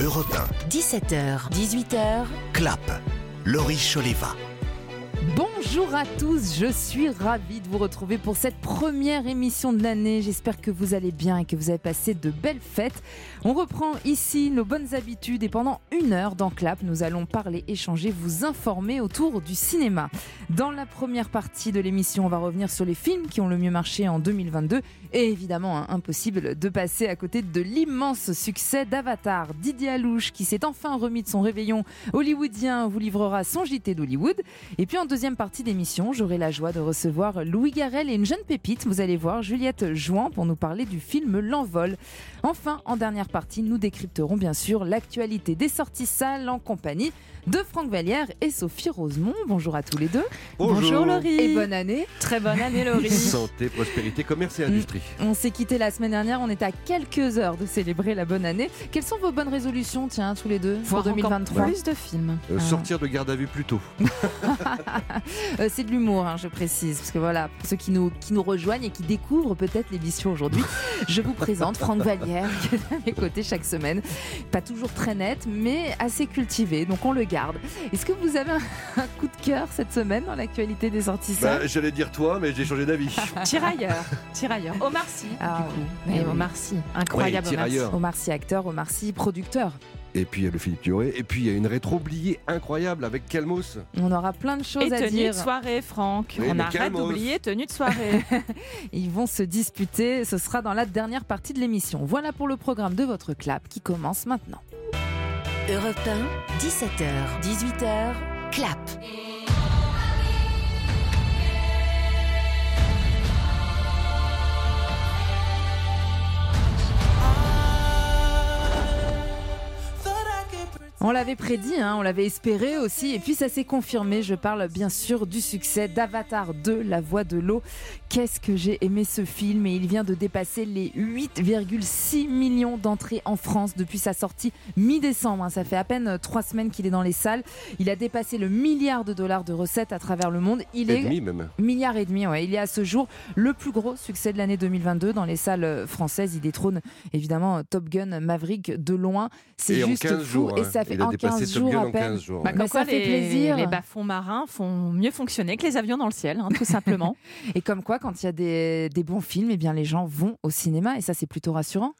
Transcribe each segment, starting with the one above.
Europe 17h, 18h, 1, Clap, Laurie Choleva. Bonjour à tous, je suis ravie de vous retrouver pour cette première émission de l'année. J'espère que vous allez bien et que vous avez passé de belles fêtes. On reprend ici nos bonnes habitudes et pendant une heure dans Clap, nous allons parler, échanger, vous informer autour du cinéma. Dans la première partie de l'émission, on va revenir sur les films qui ont le mieux marché en 2022 et évidemment, hein, impossible de passer à côté de l'immense succès d'Avatar. Didier Alouche, qui s'est enfin remis de son réveillon hollywoodien, vous livrera son JT d'Hollywood. Et puis en deuxième partie d'émission, j'aurai la joie de recevoir Louis Garrel et une jeune pépite, vous allez voir, Juliette Jouan, pour nous parler du film L'Envol. Enfin, en dernière partie, nous décrypterons bien sûr l'actualité des sorties salles en compagnie de Franck Vallière et Sophie Rosemont. Bonjour à tous les deux. Bonjour. Laurie. Et bonne année. Très bonne année Laurie. Santé, prospérité, commerce et industrie. On s'est quitté la semaine dernière, on est à quelques heures de célébrer la bonne année. Quelles sont vos bonnes résolutions, tiens, tous les deux, pour Voir encore 2023 Plus de films. Euh, Ah. Sortir de garde à vue plus tôt. Euh, c'est de l'humour, hein, je précise, parce que voilà, pour ceux qui nous, qui nous rejoignent et qui découvrent peut-être l'émission aujourd'hui, je vous présente Franck Vallière, qui est à mes côtés chaque semaine. Pas toujours très net, mais assez cultivé, donc on le garde. Est-ce que vous avez un, coup de cœur cette semaine dans l'actualité des sorties Bah, J'allais dire toi, mais j'ai changé d'avis. Tirailleurs. Tirailleurs. Omar Sy. Ah du coup. oui. Oui. Omar Sy. Incroyable Ouais, Omar Sy. tirailleur. Omar Sy acteur, Omar Sy producteur. Et puis il y a le Philippe Dioré. Et puis il y a une rétro oubliée incroyable avec Calmos. On aura plein de choses Et à tenue dire. de soirée, Franck. Oui, On arrête d'oublier tenue de soirée. Ils vont se disputer. Ce sera dans la dernière partie de l'émission. Voilà pour le programme de votre clap qui commence maintenant. Europe 1, 17h, 18h, clap. On l'avait prédit, hein, on l'avait espéré aussi, et puis ça s'est confirmé. Je parle bien sûr du succès d'Avatar 2, La Voix de l'eau. Qu'est-ce que j'ai aimé ce film et il vient de dépasser les 8,6 millions d'entrées en France depuis sa sortie mi-décembre. hein. Ça fait à peine euh, trois semaines qu'il est dans les salles. Il a dépassé le milliard de dollars de recettes à travers le monde. Il Et est demi même. Milliard et demi, ouais. Il est à ce jour le plus gros succès de l'année 2022 dans les salles euh, françaises. Il détrône évidemment Top Gun Maverick de loin. C'est juste 15 fou jours. et ça fait il a en dépassé 15 Top jours en peine. 15 jours. Bah, ouais. Comme ça quoi, fait les, plaisir. Les bas-fonds marins font mieux fonctionner que les avions dans le ciel, hein, tout simplement. Et comme quoi, quand il y a des, des bons films, eh bien les gens vont au cinéma et ça c'est plutôt rassurant.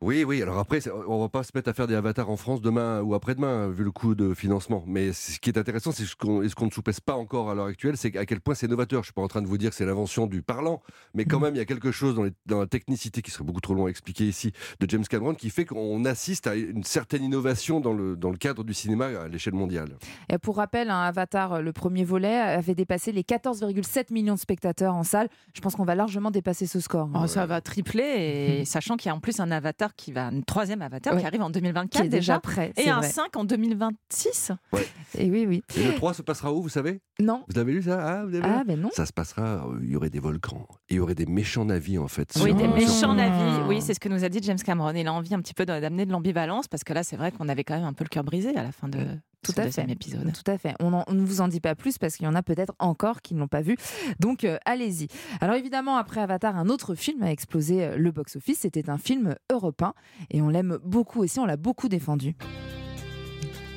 Oui, oui. Alors après, c'est- on va pas se mettre à faire des avatars en France demain ou après-demain, vu le coût de financement. Mais ce qui est intéressant, c'est ce qu'on et ce qu'on ne sous-pèse pas encore à l'heure actuelle, c'est à quel point c'est novateur. Je suis pas en train de vous dire que c'est l'invention du parlant, mais quand Mhm. même, il y a quelque chose dans, les- dans la technicité qui serait beaucoup trop long à expliquer ici de James Cameron qui fait qu'on assiste à une certaine innovation dans le, dans le cadre du cinéma à l'échelle mondiale. Et pour rappel, un Avatar, le premier volet, avait dépassé les 14,7 millions de spectateurs en salle. Je pense qu'on va largement dépasser ce score. Oh, ça va tripler, et sachant qu'il y a en plus un avatar qui va, un troisième avatar Ouais. qui arrive en qui 2024 est déjà déjà. prêt. Et un vrai. 5 en 2026. Et oui, oui. Et le 3 se passera où, vous savez? Non. Vous avez lu ça? Ah, vous avez Ah ben non. Ça se passera, euh, il y aurait des volcans, et il y aurait des méchants navires en fait. Oui, sur- des sur- méchants navires. Oui, c'est ce que nous a dit James Cameron. Il a envie un petit peu d'amener de l'ambivalence parce que là, c'est vrai qu'on avait quand même un peu le cœur brisé à la fin de Tout ce à deuxième fait. épisode. Tout à fait. On, en- on ne vous en dit pas plus parce qu'il y en a peut-être encore qui ne l'ont pas vu. Donc euh, allez-y. Alors évidemment, après Avatar, un autre film a explosé euh, le box-office. C'était un film européen et on l'aime beaucoup aussi. On l'a beaucoup défendu.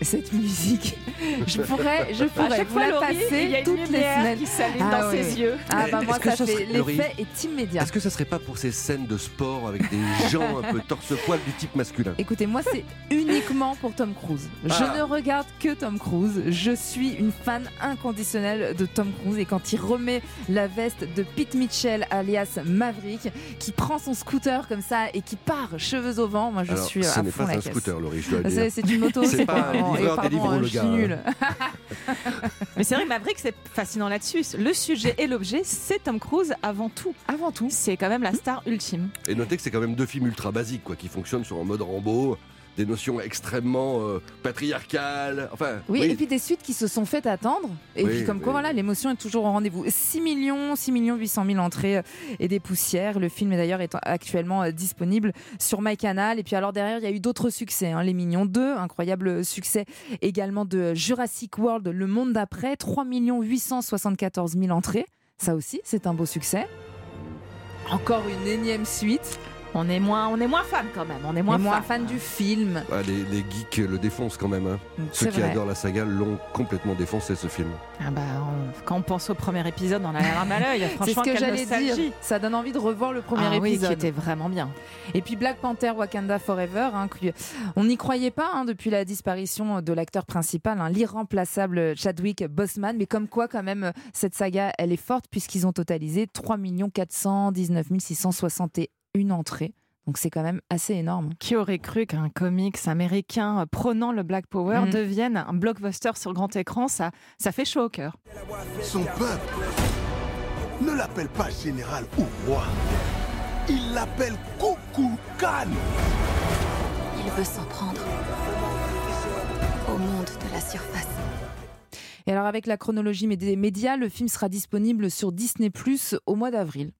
Cette musique, je pourrais, je pourrais vous fois, la Laurie, passer il y a une toutes les lumière semaines. qui s'allume Ah dans oui, ses yeux. Ah bah moi, ça ça fait Laurie l'effet est immédiat. Est-ce que ça serait pas pour ces scènes de sport avec des gens un peu torse-poil du type masculin? Écoutez, moi, c'est uniquement pour Tom Cruise. Je Ah. ne regarde que Tom Cruise. Je suis une fan inconditionnelle de Tom Cruise. Et quand il remet la veste de Pete Mitchell, alias Maverick, qui prend son scooter comme ça et qui part cheveux au vent, moi, je Alors, suis ce à n'est fond pas la un caisse. scooter, Laurie, je dois le C'est dire. c'est une moto, C'est c'est pas le gars, hein. nulle. Mais c'est vrai que Maverick, c'est fascinant là-dessus. Le sujet et l'objet, c'est Tom Cruise avant tout. Avant tout. C'est quand même la star ultime. Et notez que c'est quand même deux films ultra basiques, quoi, qui fonctionnent sur un mode Rambo, des notions extrêmement euh, patriarcales. Enfin, Oui, et puis des suites qui se sont faites attendre. Et Oui, puis comme quoi, voilà, l'émotion est toujours au rendez-vous. 6 millions, 6 millions 800 000 entrées euh, et des poussières. Le film est d'ailleurs est actuellement euh, disponible sur MyCanal. Et puis alors derrière, il y a eu d'autres succès. hein. Les Mignons 2, incroyable succès également de Jurassic World, Le Monde d'après. 3 874 000 entrées. Ça aussi, c'est un beau succès. Encore une énième suite. On est moins, on est moins fan quand même. On est moins, fan. fan du film. Ah, les, les geeks le défoncent quand même. hein. Ceux C'est qui vrai. adorent la saga l'ont complètement défoncé ce film. Ah bah, on- quand on pense au premier épisode, on a la larme à l'œil. C'est ce Franchement, que j'allais dire. Ça donne envie de revoir le premier Ah oui, épisode. qui était vraiment bien. Et puis Black Panther Wakanda Forever, hein, on n'y croyait pas hein, depuis la disparition de l'acteur principal, hein, l'irremplaçable Chadwick Boseman. Mais comme quoi, quand même, cette saga, elle est forte puisqu'ils ont totalisé 3 419 661 entrées. Donc c'est quand même assez énorme. Qui aurait cru qu'un comics américain prônant le Black Power Mm. devienne un blockbuster sur grand écran? Ça, ça fait chaud au cœur. Son peuple ne l'appelle pas général ou roi. Il l'appelle Coucou Khan. Il veut s'en prendre au monde de la surface. Et alors avec la chronologie des médias, le film sera disponible sur Disney Plus au mois d'avril.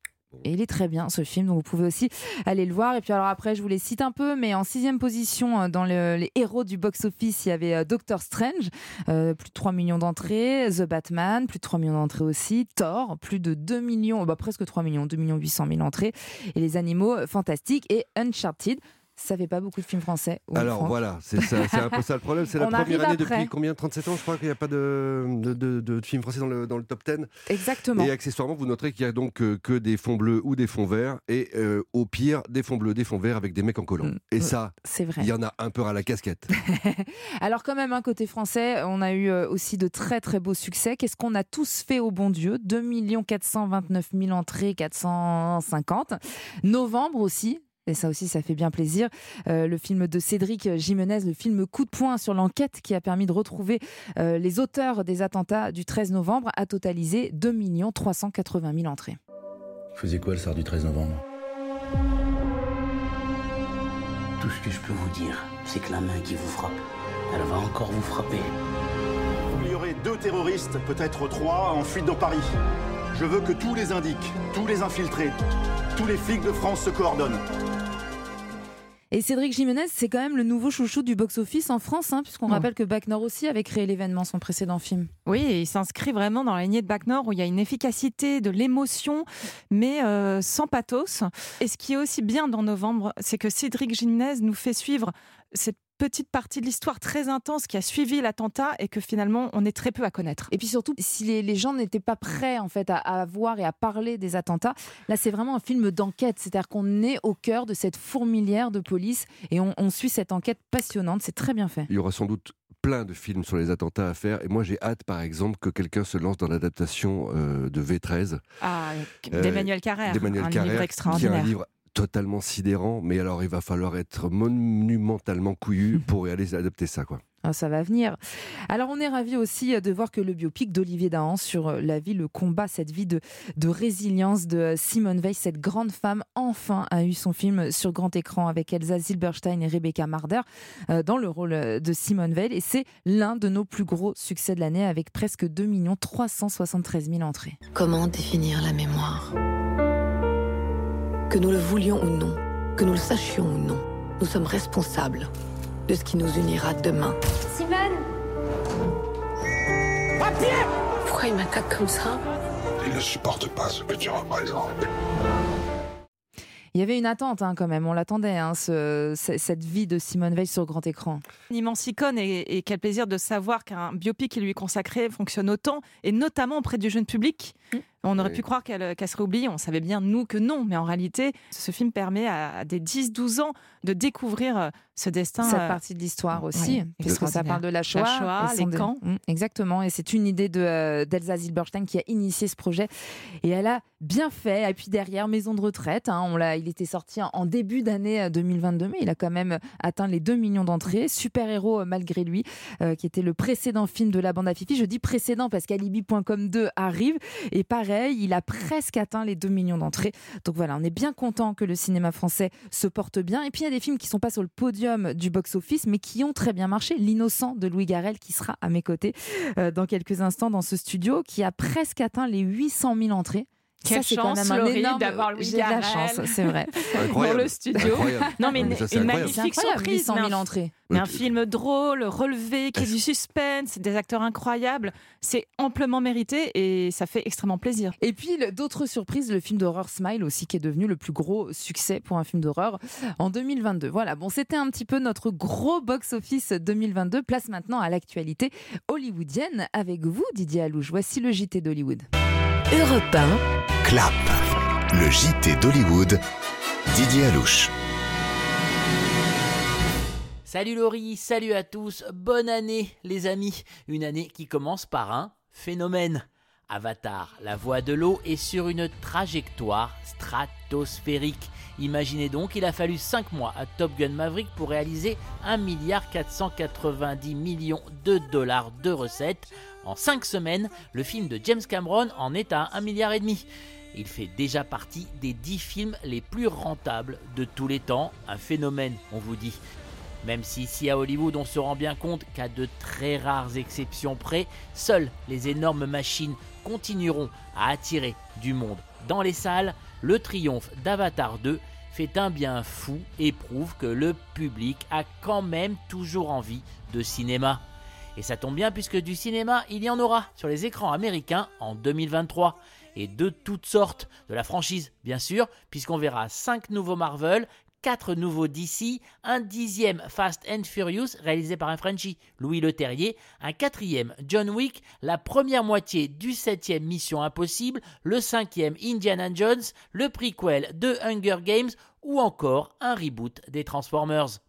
Et il est très bien ce film, donc vous pouvez aussi aller le voir. Et puis alors après, je vous les cite un peu, mais en sixième position euh, dans le- les héros du box-office, il y avait euh, Doctor Strange, euh, plus de 3 millions d'entrées, The Batman, plus de 3 millions d'entrées aussi, Thor, plus de 2 millions, bah presque 3 millions, 2 millions 800 000 entrées, et les animaux fantastiques et Uncharted. Ça fait pas beaucoup de films français. Alors voilà, c'est un peu ça le problème. C'est la première année après. depuis combien 37 ans, je crois qu'il n'y a pas de, de, de- de film français dans le, dans le top 10. Exactement. Et accessoirement, vous noterez qu'il y a donc euh, que des fonds bleus ou des fonds verts, et euh, au pire, des fonds bleus, des fonds verts avec des mecs en collant. Mm. Et Mm. ça, C'est vrai. il y en a un peu à la casquette. Alors quand même, un côté français, on a eu euh, aussi de très très beaux succès. Qu'est-ce qu'on a tous fait au bon Dieu? 2 429 000 entrées, 450. Novembre aussi. Et ça aussi, ça fait bien plaisir. Euh, le film de Cédric Jimenez, le film Coup de poing sur l'enquête qui a permis de retrouver euh, les auteurs des attentats du 13 novembre, a totalisé 2 380 000 entrées. Faisait quoi le soir du 13 novembre? Tout ce que je peux vous dire, c'est que la main qui vous frappe, elle va encore vous frapper. Il y aurait deux terroristes, peut-être trois, en fuite dans Paris. Je veux que tous les indiques, tous les infiltrés, tous les flics de France se coordonnent. Et Cédric Jimenez, c'est quand même le nouveau chouchou du box-office en France, hein, puisqu'on rappelle que Bac Nord aussi avait créé l'événement, son précédent film. Oui, et il s'inscrit vraiment dans la lignée de Bac Nord où il y a une efficacité, de l'émotion, mais euh, sans pathos. Et ce qui est aussi bien dans Novembre, c'est que Cédric Jimenez nous fait suivre cette petite partie de l'histoire très intense qui a suivi l'attentat et que finalement on est très peu à connaître. Et puis surtout, si les, les gens n'étaient pas prêts en fait à, à voir et à parler des attentats, là c'est vraiment un film d'enquête, c'est-à-dire qu'on est au cœur de cette fourmilière de police et on, on suit cette enquête passionnante. C'est très bien fait. Il y aura sans doute plein de films sur les attentats à faire. Et moi, j'ai hâte, par exemple, que quelqu'un se lance dans l'adaptation euh, de V13 Ah, Euh, d'Emmanuel Carrère, d'Emmanuel un Carrère, livre qui est extraordinaire. un livre totalement sidérant. Mais alors, il va falloir être monumentalement couillu pour y aller adapter ça, quoi. Ah, ça va venir. Alors on est ravis aussi de voir que le biopic d'Olivier Dahan sur la vie, le combat, cette vie de, de résilience de Simone Veil, cette grande femme, enfin a eu son film sur grand écran avec Elsa Zilberstein et Rebecca Marder euh, dans le rôle de Simone Veil. Et c'est l'un de nos plus gros succès de l'année avec presque 2 373 000 entrées. Comment définir la mémoire? Que nous le voulions ou non, que nous le sachions ou non, nous sommes responsables de ce qui nous unira demain. Simone Pourquoi il m'attaque comme ça? Il ne supporte pas ce que tu représentes. Il y avait une attente hein, quand même, on l'attendait, hein, ce- ce- cette vie de Simone Veil sur grand écran. Une immense icône et, et quel plaisir de savoir qu'un biopic qui lui est consacré fonctionne autant et notamment auprès du jeune public. On aurait Oui. pu croire qu'elle serait oubliée, on savait bien nous que non, mais en réalité, ce film permet à, à des 10-12 ans de découvrir euh, ce destin. cette euh, partie de l'histoire aussi, oui, puisque ça parle de la Shoah, Shoah, et son les dé- camps. Mm, exactement, et c'est une idée de euh, d'Elsa Zilberstein qui a initié ce projet, et elle a bien fait. Et puis derrière, Maison de retraite, hein, on l'a, il était sorti en, début d'année euh, 2022, mais il a quand même atteint les 2 millions d'entrées. Super héros euh, malgré lui, euh, qui était le précédent film de la bande à Fifi. Je dis précédent parce qu'Alibi.com 2 arrive, et pareil, il a presque atteint les 2 millions d'entrées. Donc voilà, on est bien content que le cinéma français se porte bien. Et puis il y a des films qui sont pas sur le podium du box-office, mais qui ont très bien marché. L'innocent de Louis Garrel, qui sera à mes côtés euh, dans quelques instants dans ce studio, qui a presque atteint les 800 000 entrées. Quelle ça, c'est quand chance, même un Laurie, énorme. d'avoir Louis J'ai de la chance, c'est vrai. dans le studio. Incroyable. Non, mais Mais une, ça, magnifique surprise. 800 mais 000 un- entrées. Mais un film drôle, relevé, qui a du suspense, des acteurs incroyables. C'est amplement mérité et ça fait extrêmement plaisir. Et puis d'autres surprises, le film d'horreur Smile aussi qui est devenu le plus gros succès pour un film d'horreur en 2022. Voilà, bon c'était un petit peu notre gros box-office 2022. Place maintenant à l'actualité hollywoodienne avec vous Didier Alouche. Voici le JT d'Hollywood. Europe 1, Clap. Le JT d'Hollywood. Didier Alouche. Salut Laurie, salut à tous, bonne année les amis. Une année qui commence par un phénomène. Avatar, la voix de l'eau, est sur une trajectoire stratosphérique. Imaginez donc, il a fallu 5 mois à Top Gun Maverick pour réaliser 1 milliard 490 millions de dollars de recettes. En 5 semaines, le film de James Cameron en est à 1 milliard et demi. Il fait déjà partie des 10 films les plus rentables de tous les temps, un phénomène, on vous dit. Même si ici à Hollywood on se rend bien compte qu'à de très rares exceptions près, seules les énormes machines continueront à attirer du monde dans les salles, le triomphe d'Avatar 2 fait un bien fou et prouve que le public a quand même toujours envie de cinéma. Et ça tombe bien puisque du cinéma, il y en aura sur les écrans américains en 2023. Et de toutes sortes, de la franchise bien sûr, puisqu'on verra 5 nouveaux Marvel, 4 nouveaux DC, un dixième Fast and Furious réalisé par un Frenchie, Louis Leterrier, un quatrième John Wick, la première moitié du septième Mission Impossible, le cinquième Indiana Jones, le prequel de Hunger Games ou encore un reboot des Transformers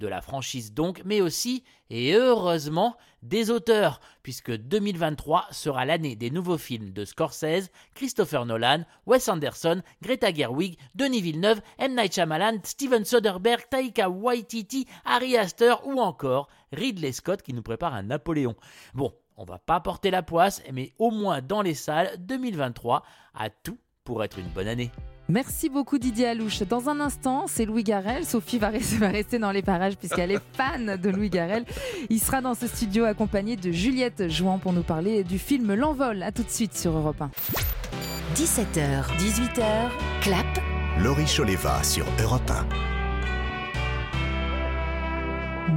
de la franchise donc, mais aussi, et heureusement, des auteurs, puisque 2023 sera l'année des nouveaux films de Scorsese, Christopher Nolan, Wes Anderson, Greta Gerwig, Denis Villeneuve, M. Night Shyamalan, Steven Soderbergh, Taika Waititi, Ari Aster ou encore Ridley Scott qui nous prépare un Napoléon. Bon, on va pas porter la poisse, mais au moins dans les salles, 2023 a tout pour être une bonne année. Merci beaucoup Didier Alouche. Dans un instant, c'est Louis Garrel. Sophie va rester, va rester dans les parages puisqu'elle est fan de Louis Garrel. Il sera dans ce studio accompagné de Juliette Jouan pour nous parler du film L'Envol. A tout de suite sur Europe 1. 17h, 18h, clap, Laurie Choleva sur Europe 1.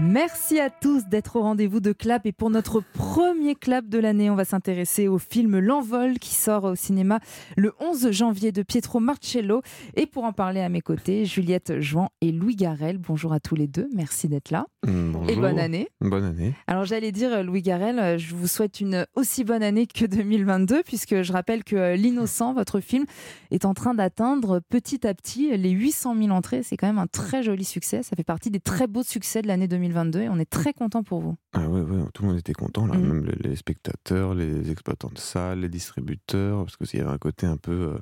Merci à tous d'être au rendez-vous de Clap. Et pour notre premier Clap de l'année, on va s'intéresser au film L'Envol qui sort au cinéma le 11 janvier de Pietro Marcello. Et pour en parler à mes côtés, Juliette Jouan et Louis Garrel. Bonjour à tous les deux. Merci d'être là. Bonjour. Et bonne année. Bonne année. Alors j'allais dire, Louis Garrel, euh, je vous souhaite une aussi bonne année que 2022, puisque je rappelle que euh, L'Innocent, votre film, est en train d'atteindre petit à petit les 800 000 entrées. C'est quand même un très joli succès. Ça fait partie des très beaux succès de l'année 2022 et on est très content pour vous. Ah ouais, ouais, tout le monde était content, là. Mhm. même les, les spectateurs, les exploitants de salles, les distributeurs, parce qu'il y avait un côté un peu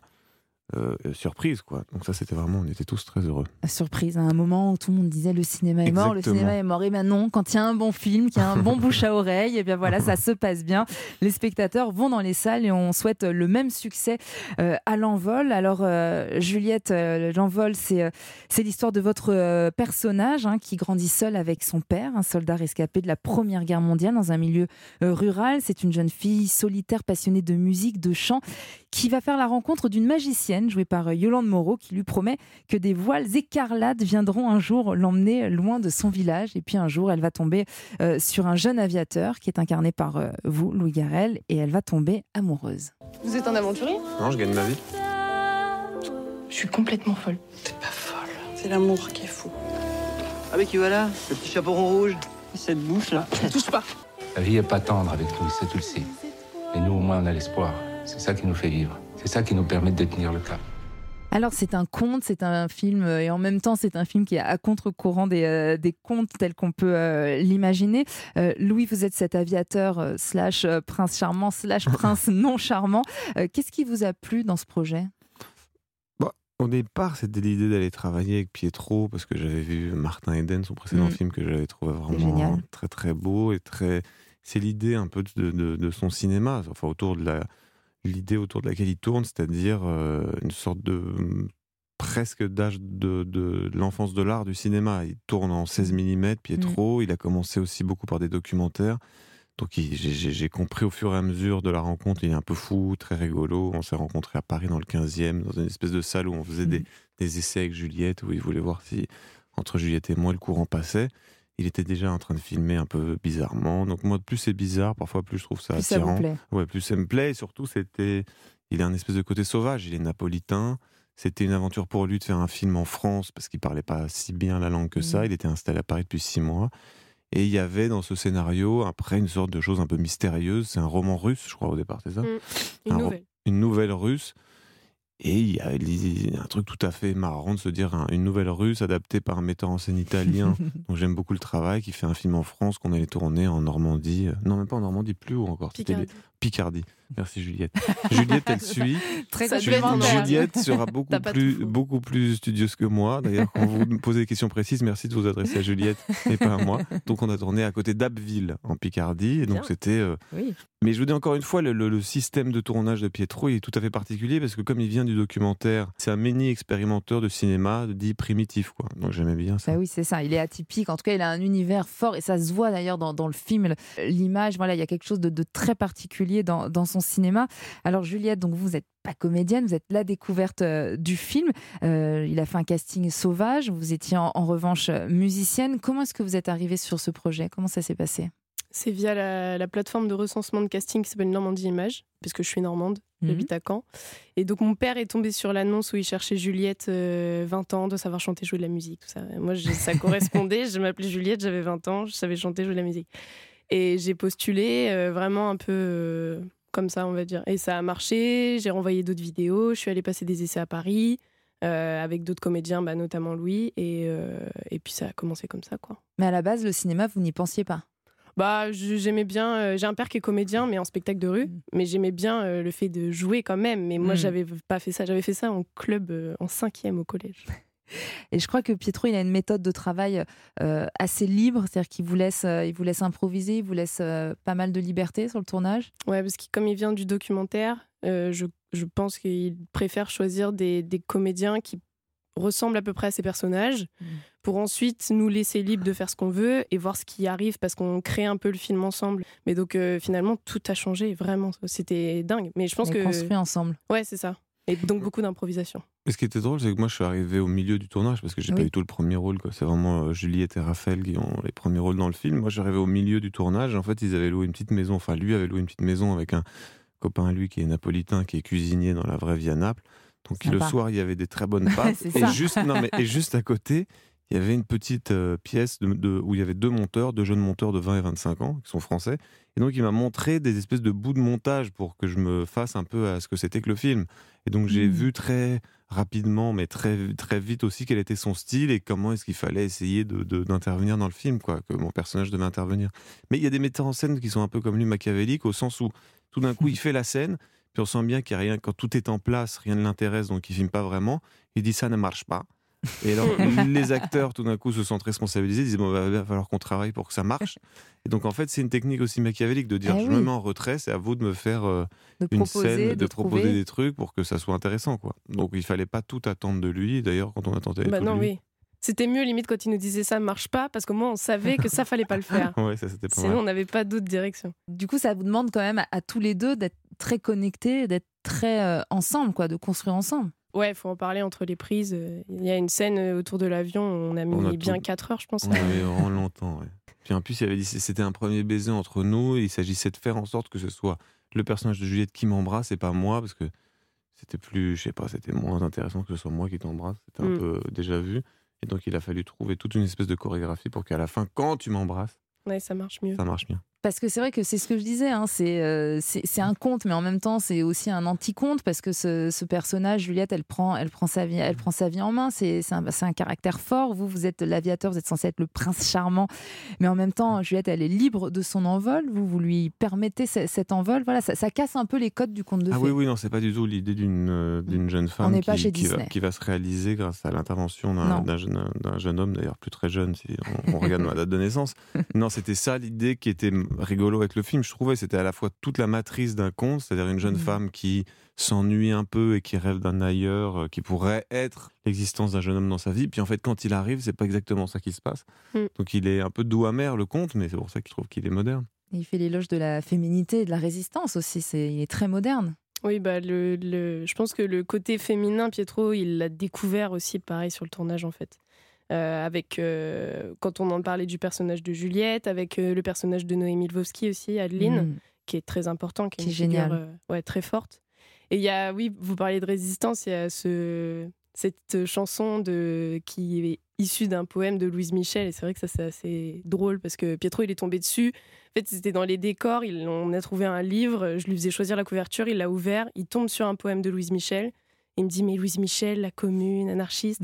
euh, euh, surprise, quoi. Donc ça, c'était vraiment, on était tous très heureux. Surprise, à un moment où tout le monde disait le cinéma est mort, le cinéma est mort. Et ben non, quand il y a un bon film, qu'il y a un bon bouche à oreille, et bien voilà, ça se passe bien. Les spectateurs vont dans les salles et on souhaite le même succès euh, à l'envol. Alors euh, Juliette, l'envol, c'est c'est l'histoire de votre personnage hein, qui grandit seul avec son père, un soldat rescapé de la Première Guerre mondiale dans un milieu rural. C'est une jeune fille solitaire passionnée de musique, de chant, qui va faire la rencontre d'une magicienne jouée par euh, Yolande Moreau qui lui promet que des voiles écarlates viendront un jour l'emmener loin de son village. Et puis un jour, elle va tomber euh, sur un jeune aviateur qui est incarné par euh, vous, Louis Garrel, et elle va tomber amoureuse. Vous êtes un aventurier? Non, je gagne ma vie. Je suis complètement folle. C'est l'amour qui est fou. Ah mais qui voilà Le petit chaperon rouge Cette bouche là Ne touche pas. La vie est pas tendre avec nous, ça tu le sais. Mais nous, au moins, on a l'espoir. C'est ça qui nous fait vivre. C'est ça qui nous permet de tenir le cap. Alors c'est un conte, c'est un film euh, et en même temps c'est un film qui est à contre-courant des, euh, des contes tels qu'on peut euh, l'imaginer. Euh, Louis, vous êtes cet aviateur euh, slash euh, prince charmant slash prince non charmant. Euh, Qu'est-ce qui vous a plu dans ce projet? Bah, au départ, c'était l'idée d'aller travailler avec Pietro, parce que j'avais vu Martin Eden, son précédent Mm. film, que j'avais trouvé vraiment très très beau et très. C'est l'idée un peu de, de- de son cinéma, enfin autour de la l'idée autour de laquelle il tourne, c'est-à-dire euh, une sorte de presque d'âge de, de, de l'enfance de l'art du cinéma. Il tourne en 16 mm, Pietro. Il a commencé aussi beaucoup par des documentaires. Donc j'ai- compris au fur et à mesure de la rencontre, il est un peu fou, très rigolo. On s'est rencontrés à Paris dans le 15e, dans une espèce de salle où on faisait des, des essais avec Juliette, où il voulait voir si entre Juliette et moi le courant passait. Il était déjà en train de filmer un peu bizarrement. Donc moi, plus c'est bizarre, parfois plus je trouve ça Plus ça vous attirant. plaît. Ouais, plus ça me plaît. Et surtout, c'était, il a un espèce de côté sauvage. Il est napolitain. C'était une aventure pour lui de faire un film en France parce qu'il parlait pas si bien la langue que ça. Mhm. Il était installé à Paris depuis six mois. Et il y avait dans ce scénario, après, une sorte de chose un peu mystérieuse. C'est un roman russe, je crois, au départ, c'est ça Mm. Une Un ro- nouvelle. Une nouvelle russe. Et il y a un truc tout à fait marrant de se dire un- une nouvelle russe adaptée par un metteur en scène italien dont j'aime beaucoup le travail, qui fait un film en France qu'on allait tourner en Normandie. Euh, Non, même pas en Normandie, plus haut encore. Picardie. Picardie. Merci Juliette. Juliette, elle suit. Très Juliette, Juliette sera beaucoup plus, beaucoup plus studieuse que moi. D'ailleurs, quand vous me posez des questions précises, merci de vous adresser à Juliette et pas à moi. Donc, on a tourné à côté d'Abbeville, en Picardie. Et donc, c'était. euh, Oui. mais je vous dis encore une fois, le, le- le système de tournage de Pietro il est tout à fait particulier parce que comme il vient du documentaire, c'est un mini expérimenteur de cinéma dit primitif, quoi. Donc j'aimais bien ça. Bah oui, c'est ça. Il est atypique. En tout cas, il a un univers fort et ça se voit d'ailleurs dans, dans le film. L'image, voilà, il y a quelque chose de, de très particulier dans, dans son cinéma. Alors, Juliette, donc vous n'êtes pas comédienne, vous êtes la découverte euh, du film. Euh, il a fait un casting sauvage. Vous étiez en, en revanche euh, musicienne. Comment est-ce que vous êtes arrivée sur ce projet? Comment ça s'est passé? C'est via la, la plateforme de recensement de casting qui s'appelle Normandie Images, parce que je suis normande, Mhm. j'habite à Caen. Et donc mon père est tombé sur l'annonce où il cherchait Juliette, euh, 20 ans, de savoir chanter, jouer de la musique, tout ça. Et moi, je- ça correspondait, je m'appelais Juliette, j'avais 20 ans, je savais chanter, jouer de la musique. Et j'ai postulé euh, vraiment un peu euh, comme ça, on va dire. Et ça a marché, j'ai renvoyé d'autres vidéos, je suis allée passer des essais à Paris. euh, avec d'autres comédiens, bah, notamment Louis, et, euh, et puis ça a commencé comme ça, quoi. Mais à la base, le cinéma, vous n'y pensiez pas? Bah, j'aimais bien. euh, j'ai un père qui est comédien, mais en spectacle de rue. Mais j'aimais bien le fait de jouer quand même. Mais moi, Mm. j'avais pas fait ça. J'avais fait ça en club en cinquième au collège. Et je crois que Pietro, il a une méthode de travail euh, assez libre, c'est-à-dire qu'il vous laisse, euh, il vous laisse improviser, il vous laisse euh, pas mal de liberté sur le tournage. Ouais, parce que comme il vient du documentaire, je, je pense qu'il préfère choisir des, des comédiens qui ressemblent à peu près à ses personnages pour ensuite nous laisser libre de faire ce qu'on veut et voir ce qui arrive parce qu'on crée un peu le film ensemble. Mais donc finalement, tout a changé, vraiment. C'était dingue. Mais je pense On que. construit ensemble. Ouais, c'est ça. Et donc beaucoup d'improvisation. Et ce qui était drôle, c'est que moi je suis arrivé au milieu du tournage parce que j'ai pas Oui. eu tout le premier rôle. C'est vraiment euh, Juliette et Raphaël qui ont les premiers rôles dans le film. Moi je suis arrivé au milieu du tournage. En fait, ils avaient loué une petite maison. Enfin, lui avait loué une petite maison avec un copain à lui qui est napolitain, qui est cuisinier dans la vraie vie à Naples. Donc le soir, il y avait des très bonnes pâtes. Et, ça. juste, non, mais, et juste à côté, il y avait une petite euh, pièce de, de- où il y avait deux monteurs, deux jeunes monteurs de 20 et 25 ans, qui sont français. Et donc il m'a montré des espèces de bouts de montage pour que je me fasse un peu à ce que c'était que le film. Et donc j'ai Mm. vu très rapidement, mais très, très vite aussi, quel était son style et comment est-ce qu'il fallait essayer de- de- d'intervenir dans le film, quoi, que mon personnage devait intervenir. Mais il y a des metteurs en scène qui sont un peu comme lui, machiavéliques, au sens où tout d'un coup il fait la scène, puis on sent bien qu'il a rien, quand tout est en place, rien ne l'intéresse, donc il filme pas vraiment. Il dit ça ne marche pas. Et alors, les acteurs, tout d'un coup, se sentent responsabilisés, disent bon, bah, va falloir qu'on travaille pour que ça marche. Et donc, en fait, c'est une technique aussi machiavélique de dire Eh je oui. me mets en retrait, c'est à vous de me faire euh, De une proposer, scène, de, de proposer trouver. des trucs pour que ça soit intéressant, quoi. Donc, il fallait pas tout attendre de lui. D'ailleurs, quand on attendait Bah non, de lui, oui. C'était mieux limite quand il nous disait ça marche pas parce qu'au moins on savait que ça fallait pas le faire. ouais, ça c'était pas Sinon mal. on n'avait pas d'autre direction. Du coup, ça vous demande quand même à, à tous les deux d'être très connectés, d'être très euh, ensemble, quoi, de construire ensemble. Ouais, il faut en parler entre les prises. Il y a une scène euh, autour de l'avion, on a mis On a bien tout- 4 heures, je pense. On avait vraiment longtemps, ouais. Puis en plus, il avait dit c'était un premier baiser entre nous. Et il s'agissait de faire en sorte que ce soit le personnage de Juliette qui m'embrasse et pas moi, parce que c'était plus, je sais pas, c'était moins intéressant que ce soit moi qui t'embrasse. C'était un Mm. peu déjà vu. Et donc, il a fallu trouver toute une espèce de chorégraphie pour qu'à la fin, quand tu m'embrasses, Ouais, ça marche mieux. ça marche bien. Parce que c'est vrai que c'est ce que je disais, hein, c'est euh, c'est un conte, mais en même temps c'est aussi un anti-conte parce que ce, ce personnage, Juliette, elle prend, elle prend sa vie, elle prend sa vie en main. C'est un, caractère fort. Vous, vous êtes l'aviateur, vous êtes censé être le prince charmant, mais en même temps, Juliette, elle est libre de son envol. Vous, vous lui permettez ce- cet envol. Voilà, ça, ça casse un peu les codes du conte de Ah fées. oui, oui, non, c'est pas du tout l'idée d'une euh, jeune femme pas qui, chez qui va, Disney. qui va se réaliser grâce à l'intervention d'un jeune, homme, d'ailleurs plus très jeune si on, on regarde ma date de naissance. Non, c'était ça l'idée qui était rigolo avec le film, je trouvais. C'était à la fois toute la matrice d'un conte, c'est-à-dire une jeune Mhm. femme qui s'ennuie un peu et qui rêve d'un ailleurs, euh, qui pourrait être l'existence d'un jeune homme dans sa vie. Puis en fait, quand il arrive, c'est pas exactement ça qui se passe. Mm. Donc il est un peu doux amer, le conte, mais c'est pour ça que je trouve qu'il est moderne. il fait l'éloge de la féminité et de la résistance aussi. C'est, il est très moderne. Oui, bah le, le, je pense que le côté féminin, Pietro, il l'a découvert aussi, pareil, sur le tournage, en fait. Euh, avec, euh, quand on en parlait du personnage de Juliette, avec euh, le personnage de Noémie Lvovsky aussi, Adeline, Mm. qui est très important, qui est, une génial. figure, ouais, très forte. Et il y a, oui, vous parliez de résistance, il y a ce, cette chanson de, qui est issue d'un poème de Louise Michel, et c'est vrai que ça, c'est assez drôle, parce que Pietro, il est tombé dessus. En fait, c'était dans les décors, il, on a trouvé un livre, je lui faisais choisir la couverture, il l'a ouvert, il tombe sur un poème de Louise Michel, il me dit, mais Louise Michel, la commune, anarchiste.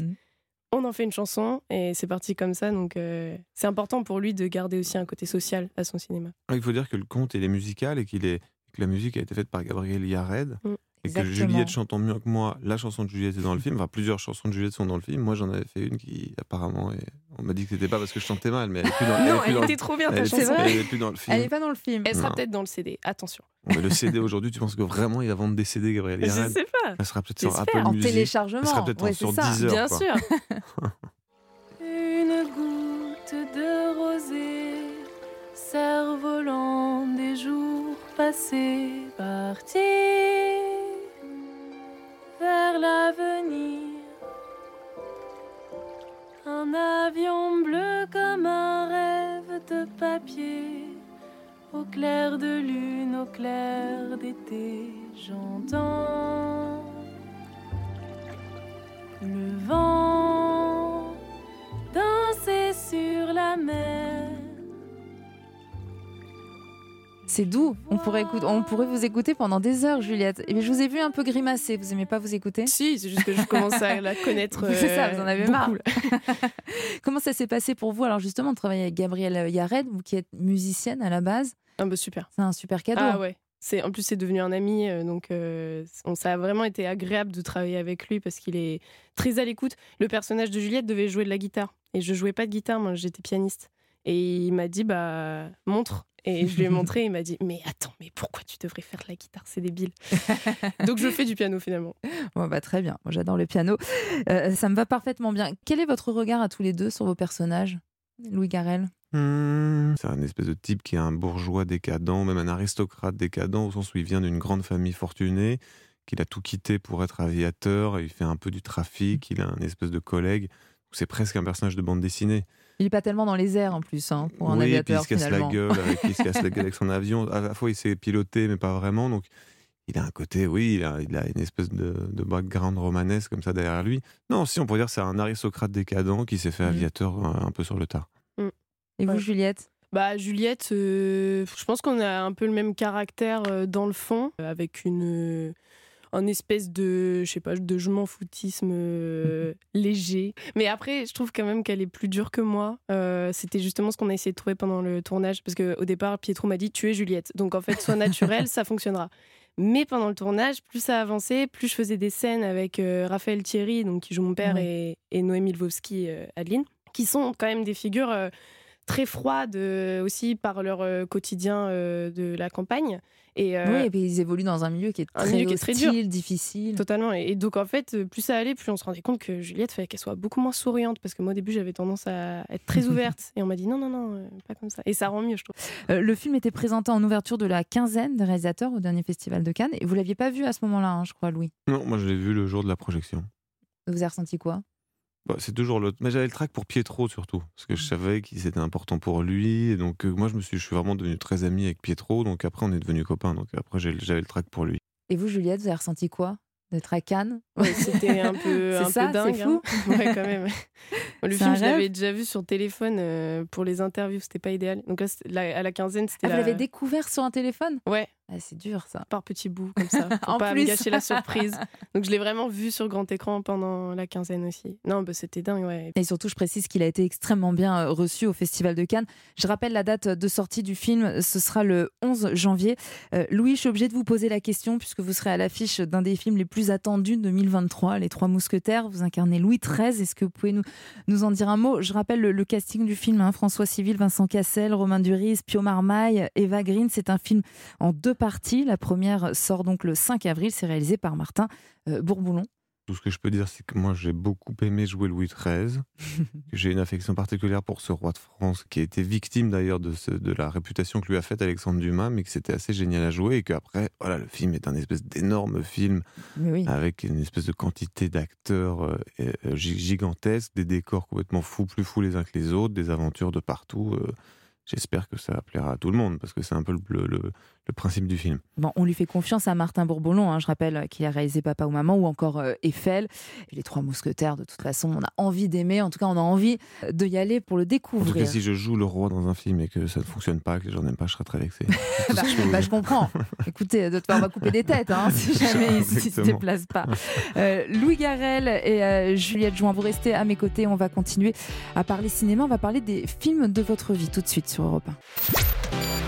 On en fait une chanson, et c'est parti comme ça, donc euh, c'est important pour lui de garder aussi un côté social à son cinéma. Il faut dire que le conte il est musical et qu'il est que la musique a été faite par Gabriel Yared Mm. Et que. Juliette chantant mieux que moi, la chanson de Juliette est dans le film. Enfin, plusieurs chansons de Juliette sont dans le film. Moi, j'en avais fait une qui apparemment, est- on m'a dit que c'était pas parce que je chantais mal, mais elle est plus dans. Non, est elle dans le- était trop bien, ta elle est- chanson. Elle est plus dans le film. Elle n'est pas dans le film. Elle sera peut-être dans le CD, attention. Mais le CD aujourd'hui, tu penses que vraiment il va vendre des CD, Gabriel Je sais pas. Elle sera peut-être sur. Apple En Music. téléchargement. Elle sera peut-être Ouais, sur c'est ça. Deezer. Bien quoi. sûr. Une goutte de rosée, cerf-volant des jours passés, parti vers l'avenir. Un avion bleu comme un rêve de papier, au clair de lune, au clair d'été, j'entends le vent danser sur la mer. C'est doux. On pourrait, écouter, on pourrait vous écouter pendant des heures, Juliette. Et je vous ai vu un peu grimacer. Vous aimez pas vous écouter? Si, c'est juste que je commence à la connaître. C'est ça, euh, vous en avez beaucoup, marre. Comment ça s'est passé pour vous? Alors justement, de travailler avec Gabrielle Yared, vous qui êtes musicienne à la base. Ah bah super. C'est un super cadeau. Ah ouais. C'est en plus c'est devenu un ami, euh, donc euh, on, ça a vraiment été agréable de travailler avec lui parce qu'il est très à l'écoute. Le personnage de Juliette devait jouer de la guitare et je jouais pas de guitare, moi j'étais pianiste. Et il m'a dit bah montre. Et je lui ai montré, il m'a dit mais attends, mais pourquoi tu devrais faire de la guitare, c'est débile. donc je fais du piano finalement. Bon, bah, très bien. Moi, j'adore le piano. Euh, ça me va parfaitement bien. Quel est votre regard à tous les deux sur vos personnages Louis Garrel? Hmm. C'est un espèce de type qui est un bourgeois décadent, même un aristocrate décadent, au sens où il vient d'une grande famille fortunée, qu'il a tout quitté pour être aviateur, et il fait un peu du trafic, il a un espèce de collègue. C'est presque un personnage de bande dessinée. Il est pas tellement dans les airs en plus, hein, pour un oui, puis il aviateur se casse finalement. la gueule avec, il se casse la gueule avec son avion. À la fois, il sait piloter, mais pas vraiment. Donc, il a un côté, oui, il a, il a une espèce de, de background romanesque comme ça derrière lui. Non, si, on pourrait dire que c'est un aristocrate décadent qui s'est fait Mhm. aviateur euh, un peu sur le tard. Et vous, Ouais. Juliette? Bah Juliette, euh, je pense qu'on a un peu le même caractère euh, dans le fond, avec une euh, un espèce de je sais pas de je m'en foutisme euh, léger. Mais après, je trouve quand même qu'elle est plus dure que moi. Euh, C'était justement ce qu'on a essayé de trouver pendant le tournage, parce qu'au départ, Pietro m'a dit tu es Juliette, donc en fait, soit naturel, ça fonctionnera. Mais pendant le tournage, plus ça avançait, plus je faisais des scènes avec euh, Raphaël Thierry, donc qui joue mon père, Ouais. et, et Noémie Lvovsky, Adeline, qui sont quand même des figures très froides aussi par leur quotidien de la campagne. Et, euh, Oui, et puis ils évoluent dans un milieu qui est très milieu qui est très dur. hostile, difficile. Totalement. Et, et donc, en fait, euh, plus ça allait, plus on se rendait compte que Juliette, fallait qu'elle soit beaucoup moins souriante. Parce que moi, au début, j'avais tendance à être très ouverte. et on m'a dit non, non, non, euh, pas comme ça. Et ça rend mieux, je trouve. Euh, le film était présenté en ouverture de la quinzaine de réalisateurs au dernier festival de Cannes. Et vous l'aviez pas vu à ce moment-là, hein, je crois, Louis. Non, moi, je l'ai vu le jour de la projection. Vous avez ressenti quoi? Bah, c'est toujours le. Mais j'avais le track pour Pietro surtout, parce que je savais que c'était important pour lui. Et donc euh, moi, je me suis, je suis vraiment devenu très ami avec Pietro. Donc après, on est devenus copains. Donc après, j'ai- j'avais le track pour lui. Et vous, Juliette, vous avez ressenti quoi D'être à Cannes? Ouais, C'était un peu, C'est un ça, peu dingue. c'est fou. hein. Ouais, quand même. Le film, je l'avais déjà vu sur téléphone euh, pour les interviews. C'était pas idéal. Donc là, à la quinzaine, c'était Ah, vous la- l'avez découvert sur un téléphone? Ouais. Ah, c'est dur ça. Par petits bouts, comme ça, pour En pas plus. me gâcher la surprise. Donc je l'ai vraiment vu sur grand écran pendant la quinzaine aussi. Non, bah, c'était dingue, ouais. Et surtout, je précise qu'il a été extrêmement bien euh, reçu au Festival de Cannes. Je rappelle la date de sortie du film, ce sera le 11 janvier. Euh, Louis, je suis obligée de vous poser la question, puisque vous serez à l'affiche d'un des films les plus attendus de 2023, Les Trois Mousquetaires. Vous incarnez Louis XIII. Est-ce que vous pouvez nous, nous en dire un mot? Je rappelle le, le casting du film hein. François Civil, Vincent Cassel, Romain Duris, Pio Marmaille, Eva Green. C'est un film en deux parties. La première sort donc le 5 avril. C'est réalisé par Martin euh, Bourboulon. Tout ce que je peux dire, c'est que moi, j'ai beaucoup aimé jouer Louis XIII. j'ai une affection particulière pour ce roi de France, qui a été victime d'ailleurs de, ce- de la réputation que lui a faite Alexandre Dumas, mais que c'était assez génial à jouer. Et qu'après, voilà, le film est un espèce d'énorme film oui. avec une espèce de quantité d'acteurs euh, euh, gi- gigantesques, des décors complètement fous, plus fous les uns que les autres, des aventures de partout. euh, J'espère que ça plaira à tout le monde, parce que c'est un peu le, le- le- principe du film. Bon, on lui fait confiance à Martin Bourboulon, hein, je rappelle euh, qu'il a réalisé Papa ou Maman ou encore euh, Eiffel. Et les Trois Mousquetaires, de toute façon, on a envie d'aimer, en tout cas on a envie euh, de y aller pour le En tout découvrir. cas, si je joue le roi dans un film et que ça ne fonctionne pas, que les gens n'aiment pas, je serais très vexé. Bah, je bah, je comprends. Écoutez, de toute façon, on va couper des têtes hein, si jamais ils ne se déplacent pas. Euh, Louis Garrel et euh, Juliette Jouin, vous restez à mes côtés. On va continuer à parler cinéma. On va parler des films de votre vie tout de suite sur Europe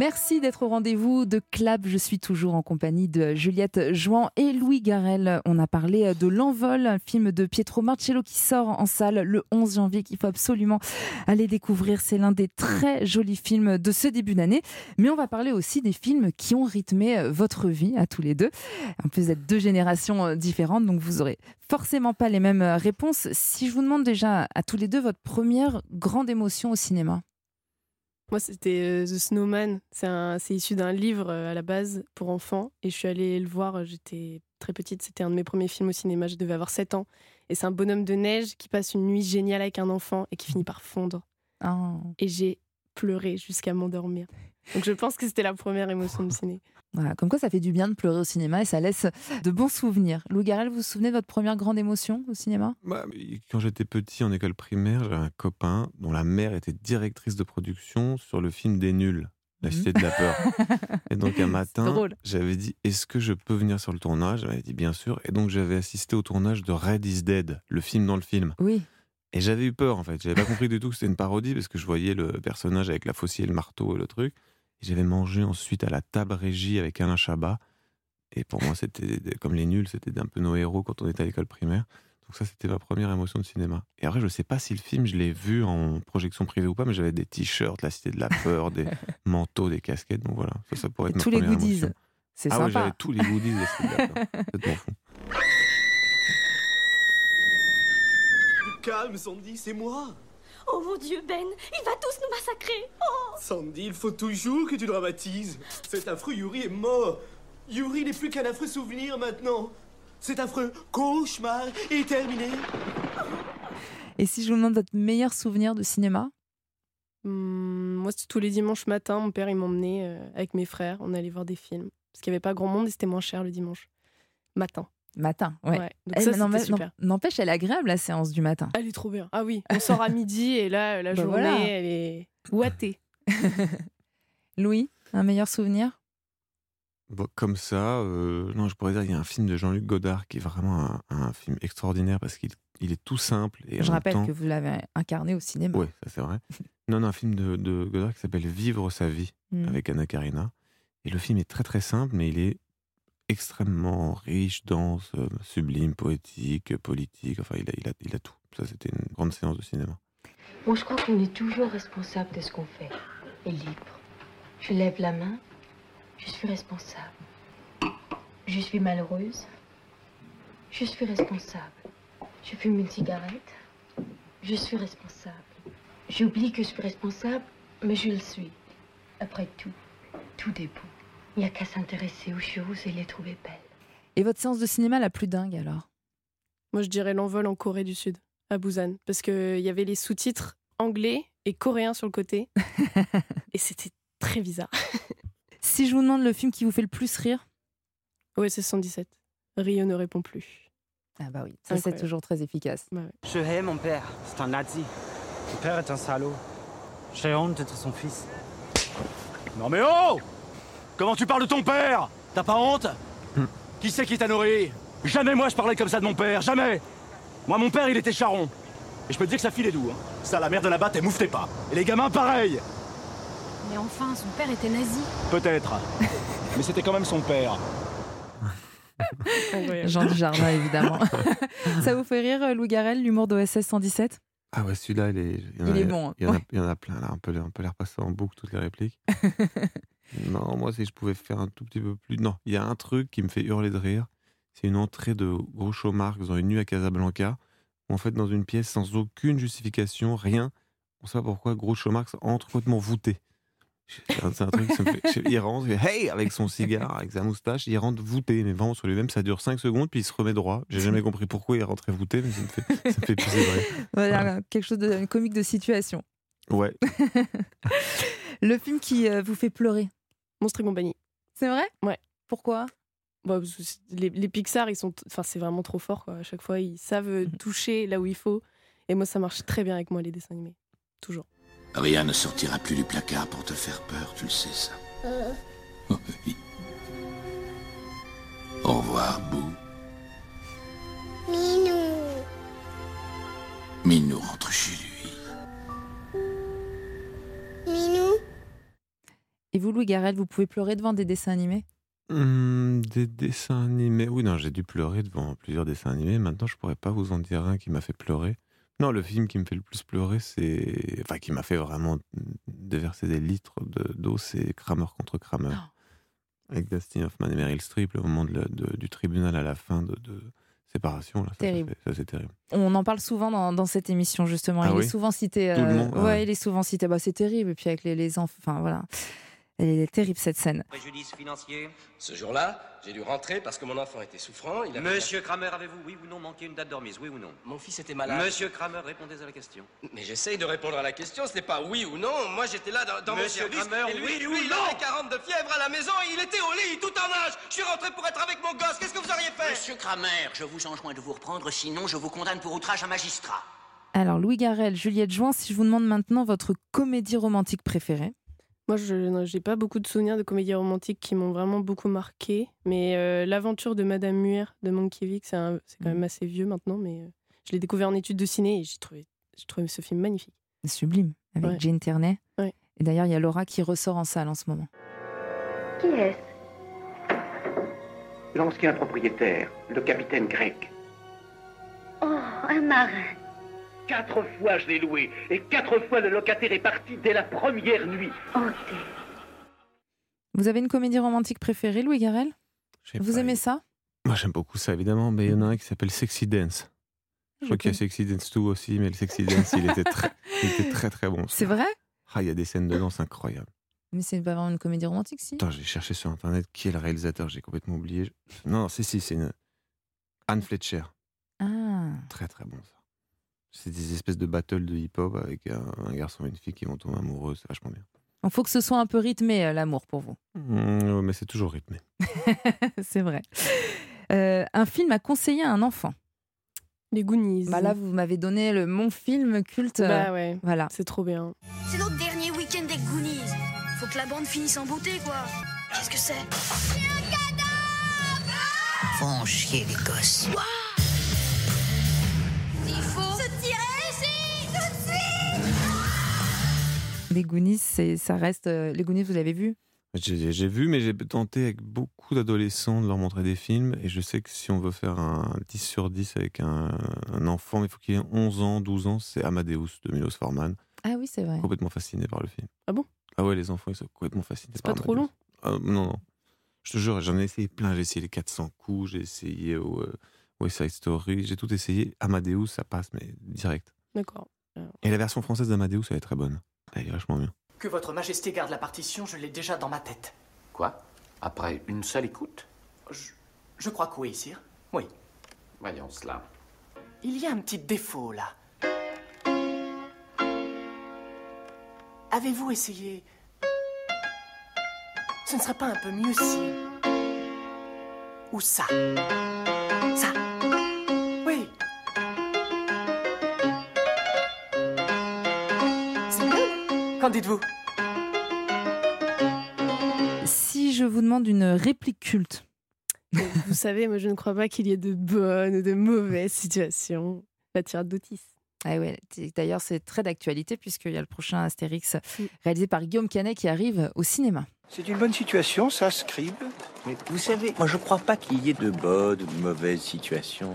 Merci d'être au rendez-vous de Clap. Je suis toujours en compagnie de Juliette Jouan et Louis Garel. On a parlé de L'Envol, un film de Pietro Marcello qui sort en salle le 11 janvier, qu'il faut absolument aller découvrir. C'est l'un des très jolis films de ce début d'année. Mais on va parler aussi des films qui ont rythmé votre vie à tous les deux. En plus d'être deux générations différentes, donc vous aurez forcément pas les mêmes réponses. Si je vous demande déjà à tous les deux votre première grande émotion au cinéma. Moi, c'était euh, The Snowman. C'est issu d'un livre euh, à la base pour enfants. Et je suis allée le voir, euh, j'étais très petite. C'était un de mes premiers films au cinéma. Je devais avoir 7 ans. Et c'est un bonhomme de neige qui passe une nuit géniale avec un enfant et qui finit par fondre. Et j'ai pleuré jusqu'à m'endormir. Donc je pense que c'était la première émotion du ciné. Voilà, comme quoi ça fait du bien de pleurer au cinéma et ça laisse de bons souvenirs. Lou Garel, vous vous souvenez de votre première grande émotion au cinéma? Bah, Quand j'étais petit en école primaire, j'avais un copain dont la mère était directrice de production sur le film des nuls, La Cité de la Peur. Et donc un matin, j'avais dit Est-ce que je peux venir sur le tournage? Elle m'avait dit Bien sûr. Et donc j'avais assisté au tournage de Red is Dead, le film dans le film. Oui. Et j'avais eu peur en fait. J'avais pas compris du tout que c'était une parodie parce que je voyais le personnage avec la faucille et le marteau et le truc. J'avais mangé ensuite à la table régie avec Alain Chabat. Et pour moi, c'était comme les nuls, c'était un peu nos héros quand on était à l'école primaire. Donc ça, c'était ma première émotion de cinéma. Et après, je sais pas si le film, je l'ai vu en projection privée ou pas, mais j'avais des t-shirts, la Cité de la Peur, des manteaux, des casquettes. Donc voilà, ça, ça pourrait être ma tous les goodies. émotion. C'est ah ouais, sympa. j'avais tous les goodies de la Cité de la Peur. Complètement fou. Calme, Sandy, c'est moi. Oh mon Dieu, Ben, il va tous nous massacrer. Oh Sandy, il faut toujours que tu dramatises. Cet affreux Yuri est mort. Yuri n'est plus qu'un affreux souvenir maintenant. Cet affreux cauchemar est terminé. Et si je vous demande votre meilleur souvenir de cinéma? Hum, moi, c'était tous les dimanches matin. Mon père, il m'emmenait euh, avec mes frères. On allait voir des films. Parce qu'il n'y avait pas grand monde et c'était moins cher le dimanche. Matin. Matin, ouais. Ouais, donc Eh, ça, non, super. N'empêche, elle est agréable la séance du matin. Elle est trop bien. Ah oui, on sort à midi et là, la Bah journée, voilà. elle est ouatée. Louis, un meilleur souvenir? Bon, comme ça, euh, non, je pourrais dire, il y a un film de Jean-Luc Godard qui est vraiment un, un film extraordinaire parce qu'il il est tout simple. Et Je rappelle temps- que vous l'avez incarné au cinéma. Oui, ça c'est vrai. Non, non, un film de, de Godard qui s'appelle Vivre sa vie Mm. avec Anna Karina. Et le film est très très simple, mais il est extrêmement riche, dense, sublime, poétique, politique. Enfin, il a, tout. Ça, c'était une grande séance de cinéma. Moi, je crois qu'on est toujours responsable de ce qu'on fait. Et libre. Je lève la main. Je suis responsable. Je suis malheureuse. Je suis responsable. Je fume une cigarette. Je suis responsable. J'oublie que je suis responsable, mais je le suis. Après tout, tout beau. Il n'y a qu'à s'intéresser aux choses et les trouver belles. Et votre séance de cinéma la plus dingue alors? Moi, je dirais l'envol en Corée du Sud, à Busan. Parce qu'il y avait les sous-titres anglais et coréens sur le côté. et c'était très bizarre. Si je vous demande le film qui vous fait le plus rire? Ouais, c'est 117. Rio ne répond plus. Ah bah oui, ça c'est toujours très efficace. Je hais mon père, c'est un nazi. Mon père est un salaud. J'ai honte d'être son fils. Non mais oh Comment tu parles de ton père T'as pas honte Qui c'est qui t'a nourri Jamais moi je parlais comme ça de mon père, jamais Moi mon père il était charron. Et je peux te dire que ça filait doux. Hein. Ça la mère de là-bas t'es mouftait pas. Et les gamins pareil Mais enfin, son père était nazi. Peut-être. Mais c'était quand même son père. Jean Dujardin, évidemment. ça vous fait rire, Louis Garel, l'humour d'OSS 117 Ah ouais, celui-là, il est, il y en Il a- est bon, hein. Il y en a, Ouais. il y en a plein, là. On peut, on peut les repasser en boucle, toutes les répliques. non, moi, si je pouvais faire un tout petit peu plus. Non, il y a un truc qui me fait hurler de rire. C'est une entrée de Groucho Marx dans une nuit à Casablanca. Où, en fait, dans une pièce sans aucune justification, rien. On sait pas pourquoi Groucho Marx entre complètement voûté. C'est un, truc qui me fait. Il rentre, il fait, hey avec son cigare, avec sa moustache, il rentre voûté, mais vraiment sur lui-même, ça dure 5 secondes, puis il se remet droit. J'ai jamais compris pourquoi il est rentré voûté, mais ça me fait, ça me fait pisser de rire. Voilà, quelque chose de comique de situation. Ouais. Le film qui euh, vous fait pleurer. Monstre et compagnie. C'est vrai? Ouais. Pourquoi? Bah, parce que c'est- les, les Pixar, ils sont, enfin, c'est vraiment trop fort. Quoi. À chaque fois, ils savent euh, Mhm. toucher là où il faut. Et moi, ça marche très bien avec moi les dessins animés, toujours. Rien ne sortira plus du placard pour te faire peur, tu le sais ça. Oui. Au revoir, Bou. Minou. Minou rentre chez lui. Minou. Et vous, Louis Garrel, vous pouvez pleurer devant des dessins animés? Hum, des dessins animés. Oui, non, j'ai dû pleurer devant plusieurs dessins animés. Maintenant, je pourrais pas vous en dire un qui m'a fait pleurer. Non, le film qui me fait le plus pleurer, c'est. Enfin, qui m'a fait vraiment déverser des litres de- d'eau, c'est Kramer contre Kramer. Avec Dustin Hoffman et Meryl Streep, le moment de la- de- du tribunal à la fin de, séparation. Là, Terrible. Ça, c'est terrible. On en parle souvent dans, dans cette émission, justement. Ah il oui est souvent cité. Euh, monde, ah ouais, ouais. il est souvent cité. Bah, c'est terrible. Et puis avec les, les enfants. Enfin, voilà. Elle est terrible, cette scène. Préjudice financier Ce jour-là, j'ai dû rentrer parce que mon enfant était souffrant. Il avait... Monsieur Kramer, avez-vous, oui ou non, manqué une date de remise, oui ou non Mon fils était malade. Monsieur Kramer, répondez à la question. Mais j'essaye de répondre à la question, ce n'est pas oui ou non. Moi, j'étais là dans, dans Monsieur mon service. Kramer, et lui, oui lui, ou il non avait 40 de fièvre à la maison et il était au lit, tout en âge. Je suis rentré pour être avec mon gosse. Qu'est-ce que vous auriez fait Monsieur Kramer, je vous enjoins de vous reprendre, sinon je vous condamne pour outrage à magistrat. Alors, Louis Garrel, Juliette Jouin, si je vous demande maintenant votre comédie romantique préférée. Moi, je n'ai pas beaucoup de souvenirs de comédies romantiques qui m'ont vraiment beaucoup marqué. Mais euh, l'aventure de Madame Muir de Mankiewicz, c'est un- c'est quand même assez vieux maintenant, mais euh, je l'ai découvert en études de ciné et j'ai trouvé, j'ai trouvé ce film magnifique. Sublime, avec Ouais. Jane Ternay. Ouais. Et d'ailleurs, il y a Laura qui ressort en salle en ce moment. Qui est-ce? L'ancien propriétaire, le capitaine grec. Oh, un marin. Quatre fois je l'ai loué, et quatre fois le locataire est parti dès la première nuit. Oh, Vous avez une comédie romantique préférée, Louis sais Vous aimez ça? Moi, j'aime beaucoup ça, évidemment, mais il y en a un qui s'appelle Sexy Dance. Je crois qu'il y a Sexy Dance 2 aussi, mais le Sexy Dance, il était très, il était très, très bon. C'est vrai? Ah, il y a des scènes de danse incroyables. Mais c'est pas vraiment une comédie romantique, si? Attends, j'ai cherché sur internet qui est le réalisateur, j'ai complètement oublié. Non, non, si, si, c'est une. Anne Fletcher. Ah, Très, très bon ça. C'est des espèces de battles de hip-hop avec un, un garçon et une fille qui vont tomber amoureux, c'est vachement bien. il faut que ce soit un peu rythmé, euh, l'amour, pour vous. Mmh, ouais, mais c'est toujours rythmé. c'est vrai. Euh, un film à conseiller à un enfant? Les Goonies. Bah là, vous m'avez donné le mon film culte. euh, Bah ouais, Voilà. c'est trop bien. C'est notre dernier week-end des Goonies. Faut que la bande finisse en beauté, quoi. Qu'est-ce que c'est? Font chier les gosses. Il faut se tirer ici, tout de suite Les Goonies, ça reste. euh, Les Goonies, vous l'avez vu? J'ai vu, mais j'ai tenté avec beaucoup d'adolescents de leur montrer des films. Et je sais que si on veut faire un 10 sur 10 avec un, un enfant, il faut qu'il ait 11 ans, 12 ans, c'est Amadeus de Milos Forman. Ah oui, c'est vrai. Complètement fasciné par le film. Ah bon? Ah ouais, les enfants, ils sont complètement fascinés C'est pas trop long? Ah, Non, non. Je te jure, j'en ai essayé plein. J'ai essayé les 400 coups, j'ai essayé au, euh, West Side Story, j'ai tout essayé. Amadeus, ça passe, mais direct. D'accord. Et la version française d'Amadeus, elle est très bonne. Elle est vachement bien. Que votre majesté garde la partition, je l'ai déjà dans ma tête. Quoi? Après une seule écoute? Je, je crois que oui, sire. Oui. Voyons cela. Il y a un petit défaut là. Avez-vous essayé? Ce ne serait pas un peu mieux si. Ou ça Ça? Qu'en dites-vous Si je vous demande une réplique culte. Vous savez, moi je ne crois pas qu'il y ait de bonnes ou de mauvaises situations. La tirade d'Otis. Ah ouais, d'ailleurs, c'est très d'actualité puisqu'il y a le prochain Astérix Mm. réalisé par Guillaume Canet qui arrive au cinéma. C'est une bonne situation, ça, Scribe. Mais vous savez, moi je crois pas qu'il y ait de bonnes ou de mauvaises situations.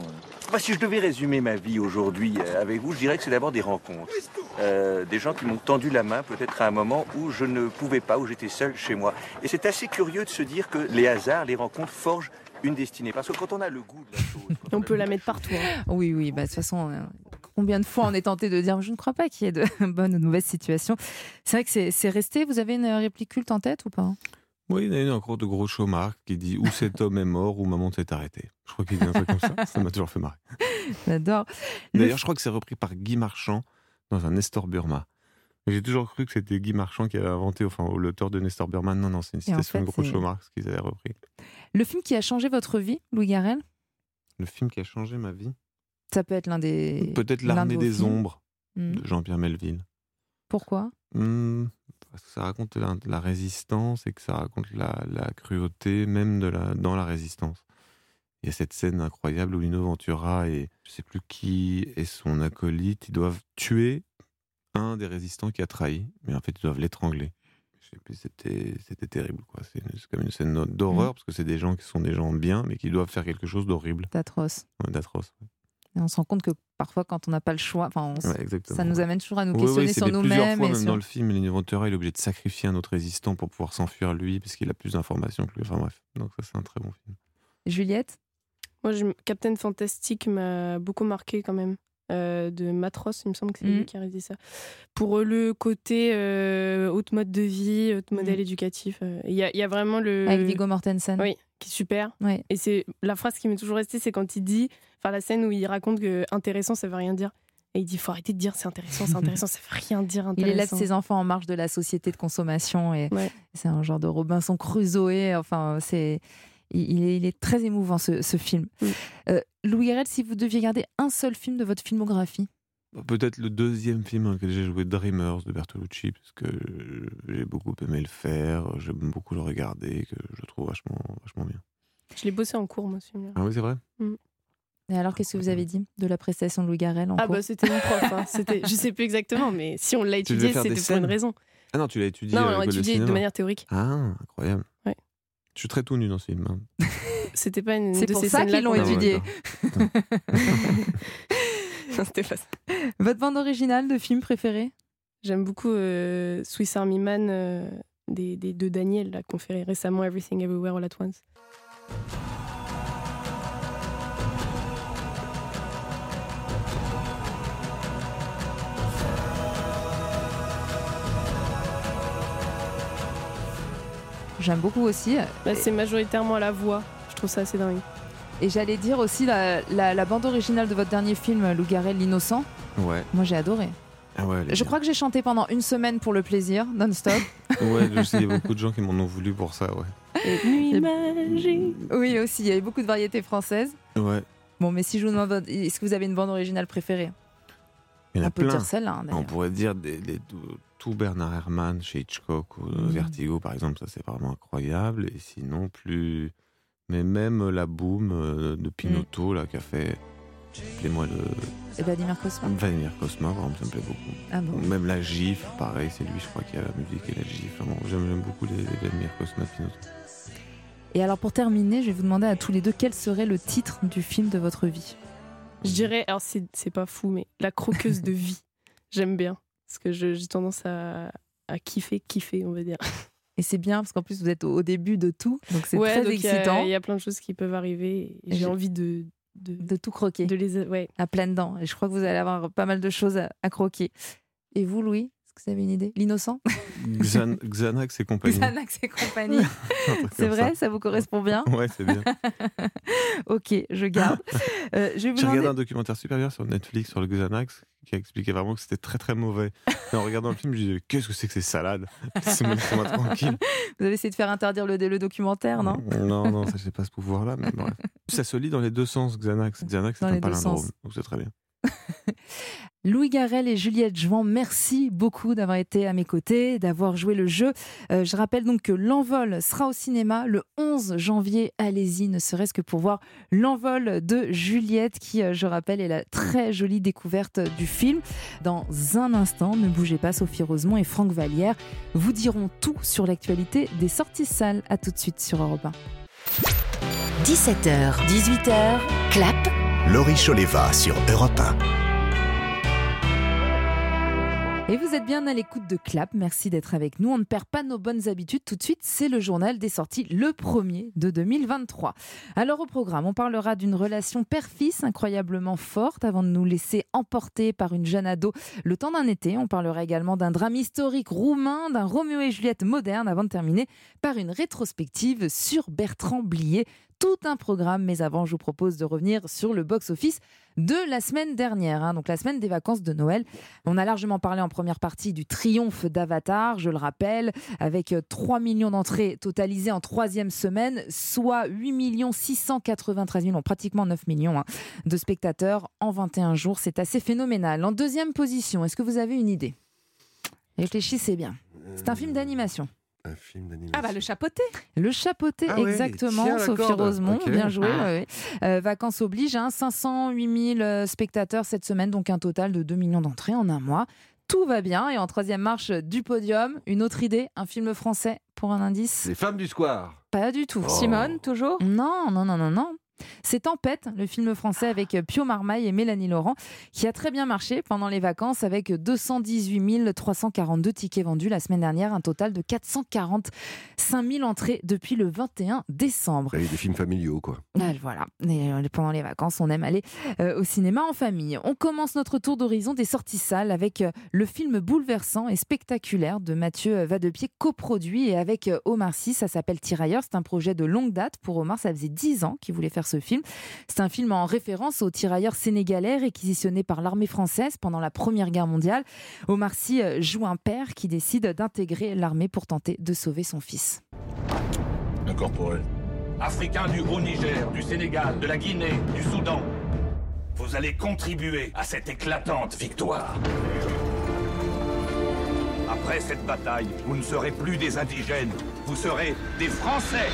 Moi, si je devais résumer ma vie aujourd'hui euh, avec vous, je dirais que c'est d'abord des rencontres. Euh, des gens qui m'ont tendu la main peut-être à un moment où je ne pouvais pas, où j'étais seul chez moi. Et c'est assez curieux de se dire que les hasards, les rencontres forgent une destinée. Parce que quand on a le goût de la chose... On peut la mettre partout. hein. Oui, oui, bah, de toute façon, euh, combien de fois on est tenté de dire je ne crois pas qu'il y ait de bonnes ou de mauvaises situations. C'est vrai que c'est- c'est resté. Vous avez une réplique culte en tête ou pas? Oui, il y en a une encore de gros Chomard qui dit ou cet homme est mort ou maman s'est arrêtée. Je crois qu'il dit un truc comme ça. Ça m'a toujours fait marrer. J'adore. Le D'ailleurs, je crois que c'est repris par Guy Marchand dans un Nestor Burma. Mais J'ai toujours cru que c'était Guy Marchand qui avait inventé, enfin, l'auteur de Nestor Burma. Non, non, c'est une en citation fait, de Groucho c'est- Marx qu'ils avaient repris. Le film qui a changé votre vie, Louis Garrel? Le film qui a changé ma vie? Ça peut être l'un des. Peut-être de L'Armée des films. Ombres Hmm. de Jean-Pierre Melville. Pourquoi? Hmm, parce que ça raconte la, la résistance et que ça raconte la, la cruauté même de la, dans la résistance. Il y a cette scène incroyable où Lino Ventura et je sais plus qui est son acolyte, ils doivent tuer un des résistants qui a trahi, mais en fait ils doivent l'étrangler. C'était terrible. C'est comme une scène d'horreur Mhm. parce que c'est des gens qui sont des gens bien mais qui doivent faire quelque chose d'horrible, D'atroce. Ouais, d'atroce. Et on se rend compte que parfois, quand on n'a pas le choix, on Ouais, ça nous amène toujours à nous questionner oui, sur nous-mêmes. même sur- dans le film, il est obligé de sacrifier un autre résistant pour pouvoir s'enfuir lui, parce qu'il a plus d'informations que lui. Enfin bref, donc ça c'est un très bon film. Juliette? Moi, je- Captain Fantastic m'a beaucoup marqué quand même. Euh, de Matros, il me semble que c'est Mhm. lui qui a réalisé ça. Pour le côté euh, haute mode de vie, haute modèle Mhm. éducatif. euh, Il y, a, il y a vraiment le. Avec Viggo Mortensen. Oui, qui est super. Oui. Et c'est la phrase qui m'est toujours restée, c'est quand il dit, enfin la scène où il raconte que intéressant, ça veut rien dire. Et il dit, faut arrêter de dire c'est intéressant, c'est intéressant, ça veut rien dire Il élève ses enfants en marge de la société de consommation et c'est un genre de Robinson Crusoe. Enfin, c'est il, il est, il est très émouvant ce, ce film. Euh, Louis Garrel, si vous deviez garder un seul film de votre filmographie, Peut-être le deuxième film dans lequel j'ai joué, Dreamers de Bertolucci, parce que j'ai beaucoup aimé le faire, j'aime beaucoup le regarder, que je trouve vachement, vachement bien. Je l'ai bossé en cours, moi, ce film-là. Ah oui, c'est vrai Mm. et alors qu'est-ce que vous avez dit de la prestation de Louis Garrel en Ah cours bah c'était mon prof, hein. c'était, je sais plus exactement, mais si on l'a étudié, c'était pour une raison. Ah non, tu l'as étudié Non, on l'a étudié de manière théorique. Ah, incroyable. Ouais. Je suis très tout nu dans ce film. hein. C'était pas une C'est de pour ces ça qu'ils l'ont étudié. C'était pas ça. Votre bande originale de film préféré J'aime beaucoup euh, Swiss Army Man euh, des, des deux Daniel là, qu'on fait récemment Everything Everywhere All at Once. J'aime beaucoup aussi. Là, c'est majoritairement à la voix. Je trouve ça assez dingue. Et j'allais dire aussi la, la- la bande originale de votre dernier film, Lou Garrel, L'innocent. Ouais. Moi, j'ai adoré. Ah ouais, Je crois que j'ai chanté pendant une semaine pour le plaisir, non-stop. Ouais, je sais, il y a beaucoup de gens qui m'en ont voulu pour ça, ouais. Nuit magique. Oui, aussi, il y avait beaucoup de variétés françaises. Ouais. Bon, mais si je vous demande, est-ce que vous avez une bande originale préférée? Il y en a On peut plein. dire celle-là, hein, On pourrait dire des, des- tout, Bernard Herrmann chez Hitchcock ou euh, Mm. Vertigo, par exemple, ça c'est vraiment incroyable. Et sinon, plus. Mais même la boom euh, de Pinotto, là, qui a fait. Appelez-moi le. Et Vladimir Cosma. Vladimir Cosma, par exemple, ça me plaît beaucoup. Ah bon Même la gifle, pareil, c'est lui, je crois, qui a la musique et la gifle. Vraiment, j'aime j'aime beaucoup les, les Vladimir Cosma de Pinotto. Et alors, pour terminer, je vais vous demander à tous les deux quel serait le titre du film de votre vie. Je dirais, alors c'est pas fou, mais La croqueuse de vie. J'aime bien. Parce que j'ai tendance à, à kiffer, kiffer, on va dire. Et c'est bien parce qu'en plus vous êtes au au début de tout, donc c'est Ouais, très donc il y a- excitant Il y, a plein de choses qui peuvent arriver. Et Et j'ai envie de, de, de tout croquer de les. Ouais. à pleines dents. Et je crois que vous allez avoir pas mal de choses à, à croquer. Et vous, Louis, que vous avez une idée L'innocent Xan- Xanax et compagnie. Xanax et compagnie. C'est vrai, ça. ça. vous correspond bien Ouais, c'est bien. Ok, je garde. Euh, J'ai regardé un documentaire super bien sur Netflix sur le Xanax qui expliquait vraiment que c'était très très mauvais. Et en regardant le film, je disais qu'est-ce que c'est que ces salades? Laissez-moi laissez-moi tranquille. Vous avez essayé de faire interdire le, le documentaire, non? Non, non, ça j'ai pas ce pouvoir-là, mais bref. Ça se lit dans les deux sens, Xanax. Xanax, c'est un palindrome, sens. donc c'est très bien. Louis Garrel et Juliette Jouan, merci beaucoup d'avoir été à mes côtés, d'avoir joué le jeu. Euh, je rappelle donc que l'envol sera au cinéma le 11 janvier. Allez-y, ne serait-ce que pour voir l'envol de Juliette, qui, euh, je rappelle, est la très jolie découverte du film. Dans un instant, ne bougez pas, Sophie Rosemont et Franck Vallière vous diront tout sur l'actualité des sorties salles. À tout de suite sur Europe 1. 17h, 18h, clap. Laurie Choleva sur Europe 1. Et vous êtes bien à l'écoute de Clap, merci d'être avec nous. On ne perd pas nos bonnes habitudes. Tout de suite, c'est le journal des sorties, le premier de 2023. Alors au programme, on parlera d'une relation père-fils incroyablement forte avant de nous laisser emporter par une jeune ado le temps d'un été. On parlera également d'un drame historique roumain, d'un Roméo et Juliette moderne avant de terminer par une rétrospective sur Bertrand Blier tout un programme. Mais avant, je vous propose de revenir sur le box-office de la semaine dernière, hein, donc la semaine des vacances de Noël. On a largement parlé en première partie du triomphe d'Avatar, je le rappelle, avec 3 millions d'entrées totalisées en troisième semaine, soit 8 693 000, pratiquement 9 millions hein, de spectateurs en 21 jours. C'est assez phénoménal. En deuxième position, est-ce que vous avez une idée? Réfléchissez bien. C'est un film d'animation. Un film d'animation. Ah bah le chapeauté. Le chapeauté, Ah exactement. tiens, Sophie. Rosemont, bien joué. Ah. ouais. Euh, vacances oblige, hein, 508 000 euh, spectateurs cette semaine, donc un total de 2 millions d'entrées en un mois. Tout va bien. Et en troisième marche du podium, une autre idée, un film français pour un indice? Les femmes du square. Pas du tout. Oh. Simone, toujours? Non, non, non, non, non. C'est Tempête, le film français avec Pio Marmaille et Mélanie Laurent, qui a très bien marché pendant les vacances avec 218 342 tickets vendus la semaine dernière, un total de 445 000 entrées depuis le 21 décembre. A des films familiaux, quoi. Ah, Voilà, Et, euh, pendant les vacances, on aime aller euh, au cinéma en famille. On commence notre tour d'horizon des sorties salles avec euh, le film bouleversant et spectaculaire de Mathieu Vadepied, coproduit et avec Omar Sy. Ça s'appelle Tirailleurs. C'est un projet de longue date pour Omar. Ça faisait 10 ans qu'il voulait faire ce film. C'est un film en référence aux tirailleurs sénégalais réquisitionnés par l'armée française pendant la Première Guerre mondiale. Omar Sy euh, joue un père qui décide d'intégrer l'armée pour tenter de sauver son fils. Incorporé. Africains du Haut-Niger, du Sénégal, de la Guinée, du Soudan. Vous allez contribuer à cette éclatante victoire. Après cette bataille, vous ne serez plus des indigènes, vous serez des Français.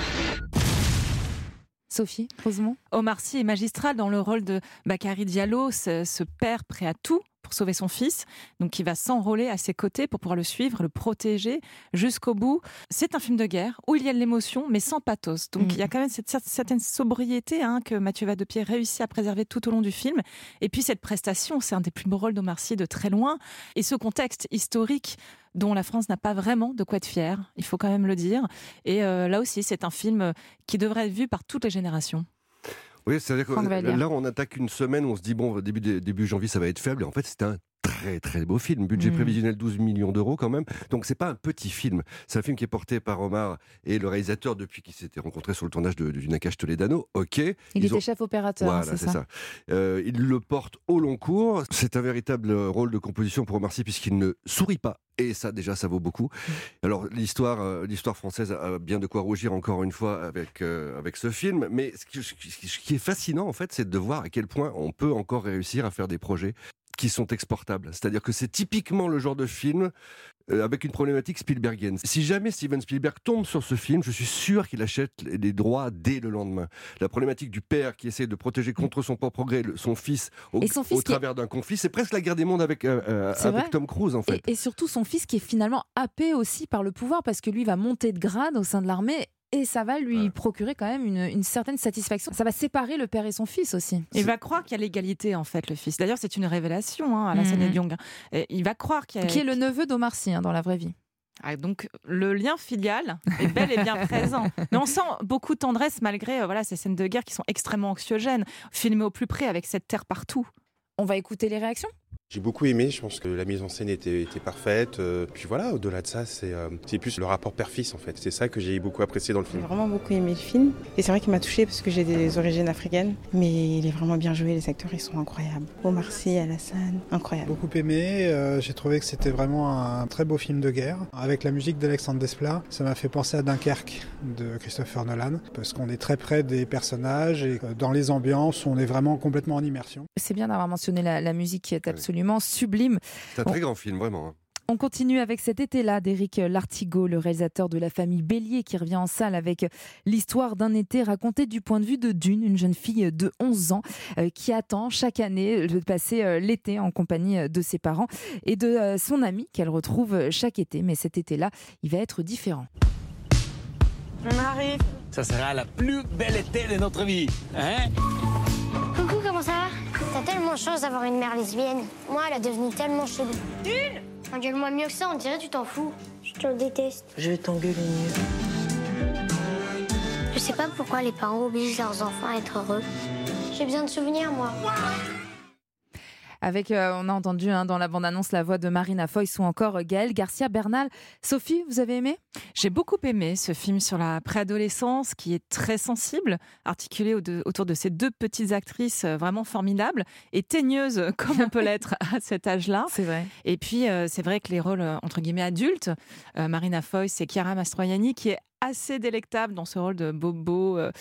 Sophie, Rosemont Omar Sy est magistral dans le rôle de Bakary Diallo, ce, ce père prêt à tout pour sauver son fils, donc qui va s'enrôler à ses côtés pour pouvoir le suivre, le protéger jusqu'au bout. C'est un film de guerre où il y a de l'émotion, mais sans pathos. Donc Mm. il y a quand même cette cer- certaine sobriété hein, que Mathieu Vadepied réussit à préserver tout au long du film. Et puis cette prestation, c'est un des plus beaux rôles d'Omar Sy de très loin. Et ce contexte historique dont la France n'a pas vraiment de quoi être fière, il faut quand même le dire. Et euh, là aussi, c'est un film qui devrait être vu par toutes les générations. Oui, c'est-à-dire que là, on attaque une semaine où on se dit, bon, début, début janvier, ça va être faible. Et en fait, c'est un très très beau film. Budget Mm. prévisionnel 12 millions d'euros quand même. Donc c'est pas un petit film. C'est un film qui est porté par Omar et le réalisateur depuis qu'ils s'étaient rencontrés sur le tournage de, du Nakash Toledano. Ok. Il Ils était ont- chef opérateur, Voilà, c'est ça, ça. Euh, il le porte au long cours. C'est un véritable rôle de composition pour Omar Sy puisqu'il ne sourit pas. Et ça, déjà, ça vaut beaucoup. Alors, l'histoire, euh, l'histoire française a bien de quoi rougir encore une fois avec, euh, avec ce film. Mais qui- ce qui est fascinant, en fait, c'est de voir à quel point on peut encore réussir à faire des projets qui sont exportables. C'est-à-dire que c'est typiquement le genre de film euh, avec une problématique Spielbergienne. Si jamais Steven Spielberg tombe sur ce film, je suis sûr qu'il achète les droits dès le lendemain. La problématique du père qui essaie de protéger contre son propre gré son fils au, Et son fils au qui est- travers d'un conflit, c'est presque la guerre des mondes avec, euh, euh, avec. Tom Cruise en fait. Et, et surtout son fils qui est finalement happé aussi par le pouvoir parce que lui va monter de grade au sein de l'armée et ça va lui procurer quand même une, une certaine satisfaction. Ça va séparer le père et son fils aussi. Il va croire qu'il y a l'égalité, en fait, le fils. D'ailleurs, c'est une révélation hein, à la Mhm. scène Young. Et Il va croire qu'il y a. Qui est le neveu d'Omar Sy hein, dans la vraie vie. Ah, donc, le lien filial est bel et bien présent. Mais on sent beaucoup de tendresse malgré euh, voilà, ces scènes de guerre qui sont extrêmement anxiogènes, filmées au plus près avec cette terre partout. On va écouter les réactions J'ai beaucoup aimé, je pense que la mise en scène était, était parfaite. euh, puis voilà, au-delà de ça, c'est euh, c'est plus le rapport père-fils en fait. C'est ça que j'ai beaucoup apprécié dans le film. J'ai vraiment beaucoup aimé le film. Et c'est vrai qu'il m'a touchée parce que j'ai des origines africaines. Mais il est vraiment bien joué, les acteurs ils sont incroyables. Omar Sy, Alassane, incroyable. beaucoup aimé. euh, J'ai trouvé que c'était vraiment un très beau film de guerre. Avec la musique d'Alexandre Desplat, ça m'a fait penser à Dunkerque de Christopher Nolan, parce qu'on est très près des personnages et dans les ambiances, on est vraiment complètement en immersion. C'est bien d'avoir mentionné la, la musique qui est absolument absolument sublime. C'est un très grand film, vraiment. hein. On continue avec cet été-là d'Éric Lartigot, le réalisateur de La famille Bélier, qui revient en salle avec l'histoire d'un été racontée du point de vue de Dune, une jeune fille de 11 ans euh, qui attend chaque année de passer euh, l'été en compagnie euh, de ses parents et de son ami qu'elle retrouve chaque été. Mais cet été-là, il va être différent. On arrive. Ça sera la plus belle été de notre vie, hein? Tellement de chance d'avoir une mère lesbienne. Moi, elle a devenu tellement chelou. Une Engueule-moi mieux que ça, on dirait que tu t'en fous. Je te déteste. Je vais t'engueuler mieux. Je sais pas pourquoi les parents obligent leurs enfants à être heureux. J'ai besoin de souvenirs, moi. Avec, euh, on a entendu hein, dans la bande-annonce la voix de Marina Foïs ou encore euh, Gaël Garcia Bernal. Sophie, vous avez aimé? J'ai beaucoup aimé ce film sur la préadolescence qui est très sensible, articulé au- de- autour de ces deux petites actrices euh, vraiment formidables et teigneuses comme on peut l'être à cet âge-là. C'est vrai. Et puis, euh, c'est vrai que les rôles, entre guillemets, adultes, euh, Marina Foïs et Chiara Mastroianni, qui est assez délectable dans ce rôle de bobo, euh,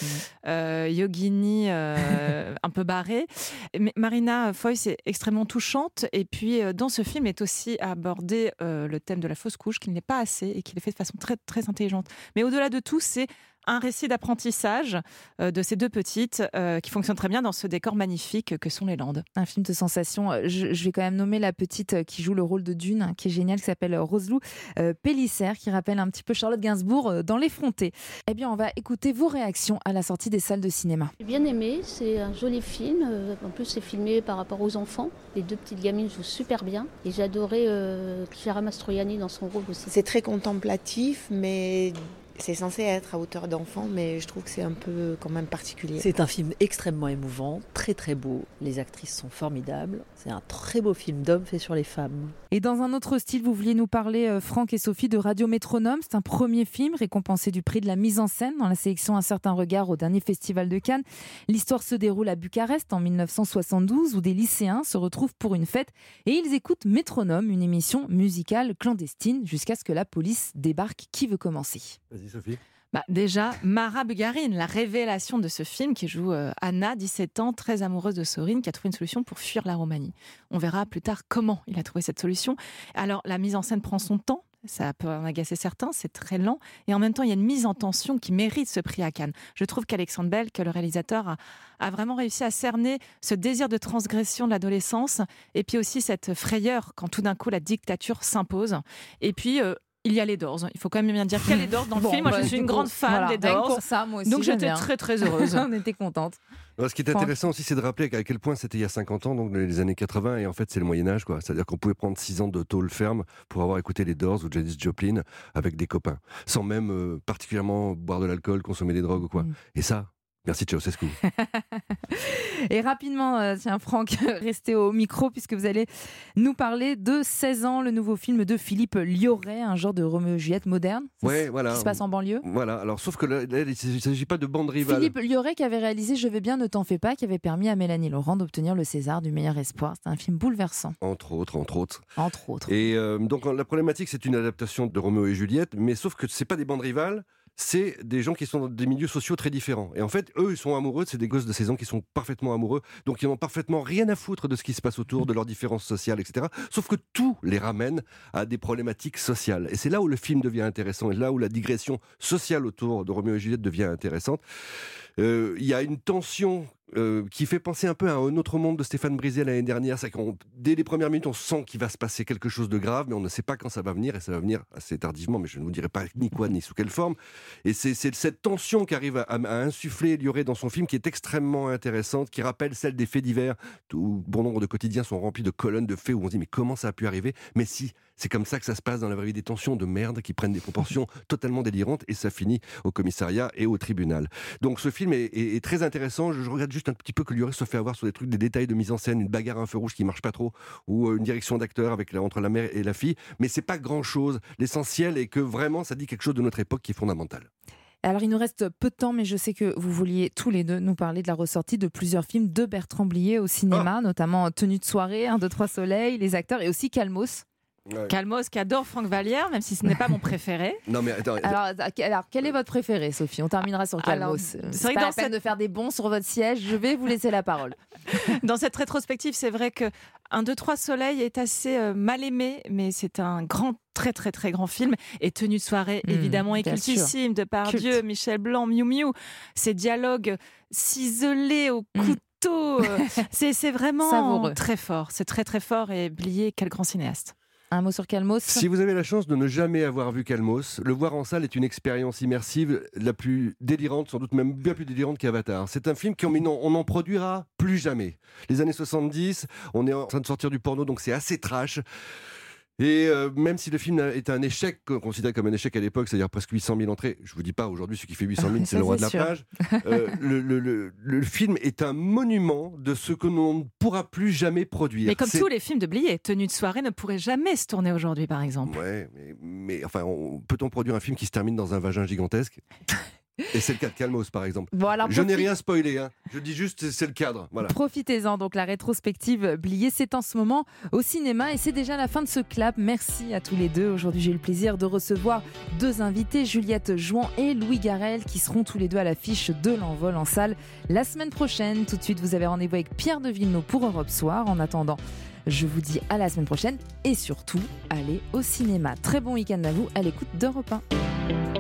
euh, yogini, euh, un peu barré. Mais Marina Foïs est extrêmement touchante. Et puis, euh, dans ce film est aussi abordé le thème de la fausse couche, qui n'est pas assez et qui est fait de façon très, très intelligente. Mais au-delà de tout, c'est un récit d'apprentissage euh, de ces deux petites euh, qui fonctionne très bien dans ce décor magnifique que sont les Landes. Un film de sensation. Euh, Je, je vais quand même nommer la petite qui joue le rôle de Dune, qui est géniale, qui s'appelle Roselou euh, Pélissère, qui rappelle un petit peu Charlotte Gainsbourg euh, dans L'Effronté. Eh bien, on va écouter vos réactions à la sortie des salles de cinéma. J'ai bien aimé, c'est un joli film. En plus, c'est filmé par rapport aux enfants. Les deux petites gamines jouent super bien. Et j'ai adoré euh, Chiara Mastroianni dans son rôle aussi. C'est très contemplatif, mais c'est censé être à hauteur d'enfant, mais je trouve que c'est un peu quand même particulier. C'est un film extrêmement émouvant, très très beau. Les actrices sont formidables. C'est un très beau film d'homme fait sur les femmes. Et dans un autre style, vous vouliez nous parler, euh, Franck et Sophie, de Radio Métronome. C'est un premier film récompensé du prix de la mise en scène dans la sélection Un certain regard au dernier festival de Cannes. L'histoire se déroule à Bucarest en 1972 où des lycéens se retrouvent pour une fête et ils écoutent Métronome, une émission musicale clandestine jusqu'à ce que la police débarque. Qui veut commencer? Bah, déjà, Mara Bugarine, la révélation de ce film qui joue euh, Anna, 17 ans, très amoureuse de Sorine, qui a trouvé une solution pour fuir la Roumanie. On verra plus tard comment il a trouvé cette solution. Alors, la mise en scène prend son temps. Ça peut en agacer certains, c'est très lent. Et en même temps, il y a une mise en tension qui mérite ce prix à Cannes. Je trouve qu'Alexandre Bell, que le réalisateur, a, a vraiment réussi à cerner ce désir de transgression de l'adolescence et puis aussi cette frayeur quand tout d'un coup la dictature s'impose. Et puis, euh, il y a les Doors. Il faut quand même bien dire qu'il y a les Doors dans le Bon, film. Moi, bah, je suis du une grande fan voilà, des Doors. pour ça, moi aussi, Donc j'étais très très heureuse. On était contente. Alors, ce qui est intéressant aussi, c'est de rappeler à quel point c'était il y a 50 ans, donc les années 80, et en fait, c'est le Moyen-Âge, quoi. C'est-à-dire qu'on pouvait prendre 6 ans de tôle ferme pour avoir écouté les Doors ou Janis Joplin avec des copains, sans même euh, particulièrement boire de l'alcool, consommer des drogues ou quoi. Et ça, merci Ceausescu. Et rapidement, euh, tiens Franck, restez au micro puisque vous allez nous parler de 16 ans, le nouveau film de Philippe Lioré, un genre de Roméo et Juliette moderne. Ouais, voilà. Qui se passe en banlieue. Voilà, alors sauf que là, là, il ne s'agit pas de bande rivale. Philippe Lioré qui avait réalisé Je vais bien, ne t'en fais pas, qui avait permis à Mélanie Laurent d'obtenir le César du meilleur espoir. C'est un film bouleversant. Entre autres, entre autres. Entre autres. Et euh, donc la problématique, c'est une adaptation de Roméo et Juliette, mais sauf que c'est pas des bandes rivales, c'est des gens qui sont dans des milieux sociaux très différents. Et en fait, eux, ils sont amoureux, c'est des gosses de 16 ans qui sont parfaitement amoureux, donc ils n'ont parfaitement rien à foutre de ce qui se passe autour, de leurs différences sociales, etc. Sauf que tout les ramène à des problématiques sociales. Et c'est là où le film devient intéressant, et là où la digression sociale autour de Roméo et Juliette devient intéressante. Euh, Il y a une tension euh, qui fait penser un peu à un autre monde de Stéphane Brisé l'année dernière. C'est qu'on, dès les premières minutes, on sent qu'il va se passer quelque chose de grave, mais on ne sait pas quand ça va venir, et ça va venir assez tardivement, mais je ne vous dirai pas ni quoi, ni sous quelle forme. Et c'est cette tension qu'arrive à, à insuffler Lioré dans son film qui est extrêmement intéressante, qui rappelle celle des faits divers, où bon nombre de quotidiens sont remplis de colonnes de faits où on se dit mais comment ça a pu arriver? Mais si, c'est comme ça que ça se passe dans la vraie vie, des tensions de merde qui prennent des proportions totalement délirantes, et ça finit au commissariat et au tribunal. Donc ce film est, est- est très intéressant. Je, je regrette juste un petit peu que Lioré se fait avoir sur des trucs, des détails de mise en scène, une bagarre à un feu rouge qui marche pas trop, ou euh, une direction d'acteur avec entre la mère et la fille. Mais c'est pas grand chose. L'essentiel est que vraiment ça dit quelque chose de notre époque qui est fondamental. Alors, il nous reste peu de temps, mais je sais que vous vouliez tous les deux nous parler de la ressortie de plusieurs films de Bertrand Blier au cinéma, notamment Tenue de soirée, 1, 2, 3 Soleil, Les acteurs et aussi Calmos. Calmos qui adore Franck Vallière, même si ce n'est pas mon préféré. Non mais attends. Alors, alors, quel est votre préféré, Sophie? On terminera sur Calmos. c'est pas dans la peine cette- de faire des bons sur votre siège. Je vais vous laisser la parole. Dans cette rétrospective, c'est vrai que Un, deux, trois Soleil est assez euh, mal aimé, mais c'est un grand, très, très, très grand film. Et Tenue de soirée, Mmh, évidemment, est cultissime, de par Culte. Dieu, Michel Blanc, Miu Miu. Ces dialogues ciselés au couteau, euh, c'est vraiment. Savoureux. très fort. C'est très, très fort. Et Blier, quel grand cinéaste. Un mot sur Calmos Si vous avez la chance de ne jamais avoir vu Calmos, le voir en salle est une expérience immersive la plus délirante, sans doute même bien plus délirante qu'Avatar. C'est un film qu'on on n'en produira plus jamais. Les années 70, on est en train de sortir du porno, donc c'est assez trash. Et euh, même si le film est un échec, considéré comme un échec à l'époque, c'est-à-dire presque 800 000 entrées, je vous dis pas aujourd'hui ce qui fait 800 000, c'est le roi de la sûr. plage. Euh, le, le- le- le film est un monument de ce que l'on ne pourra plus jamais produire. Mais comme tous les films de Blier, Tenue de soirée ne pourrait jamais se tourner aujourd'hui, par exemple. Ouais, mais, mais enfin, on- peut-on produire un film qui se termine dans un vagin gigantesque? Et c'est le cas de Calmos, par exemple. Bon, alors, Je n'ai rien spoilé, hein. je dis juste c'est- le cadre. Voilà. Profitez-en, donc la rétrospective Blier, c'est en ce moment au cinéma et c'est déjà la fin de ce clap. Merci à tous les deux. Aujourd'hui, j'ai eu le plaisir de recevoir deux invités, Juliette Jouan et Louis Garel, qui seront tous les deux à l'affiche de l'envol en salle la semaine prochaine. Tout de suite, vous avez rendez-vous avec Pierre de Villeneuve pour Europe Soir. En attendant, je vous dis à la semaine prochaine et surtout, allez au cinéma. Très bon week-end à vous à l'écoute d'Europe 1.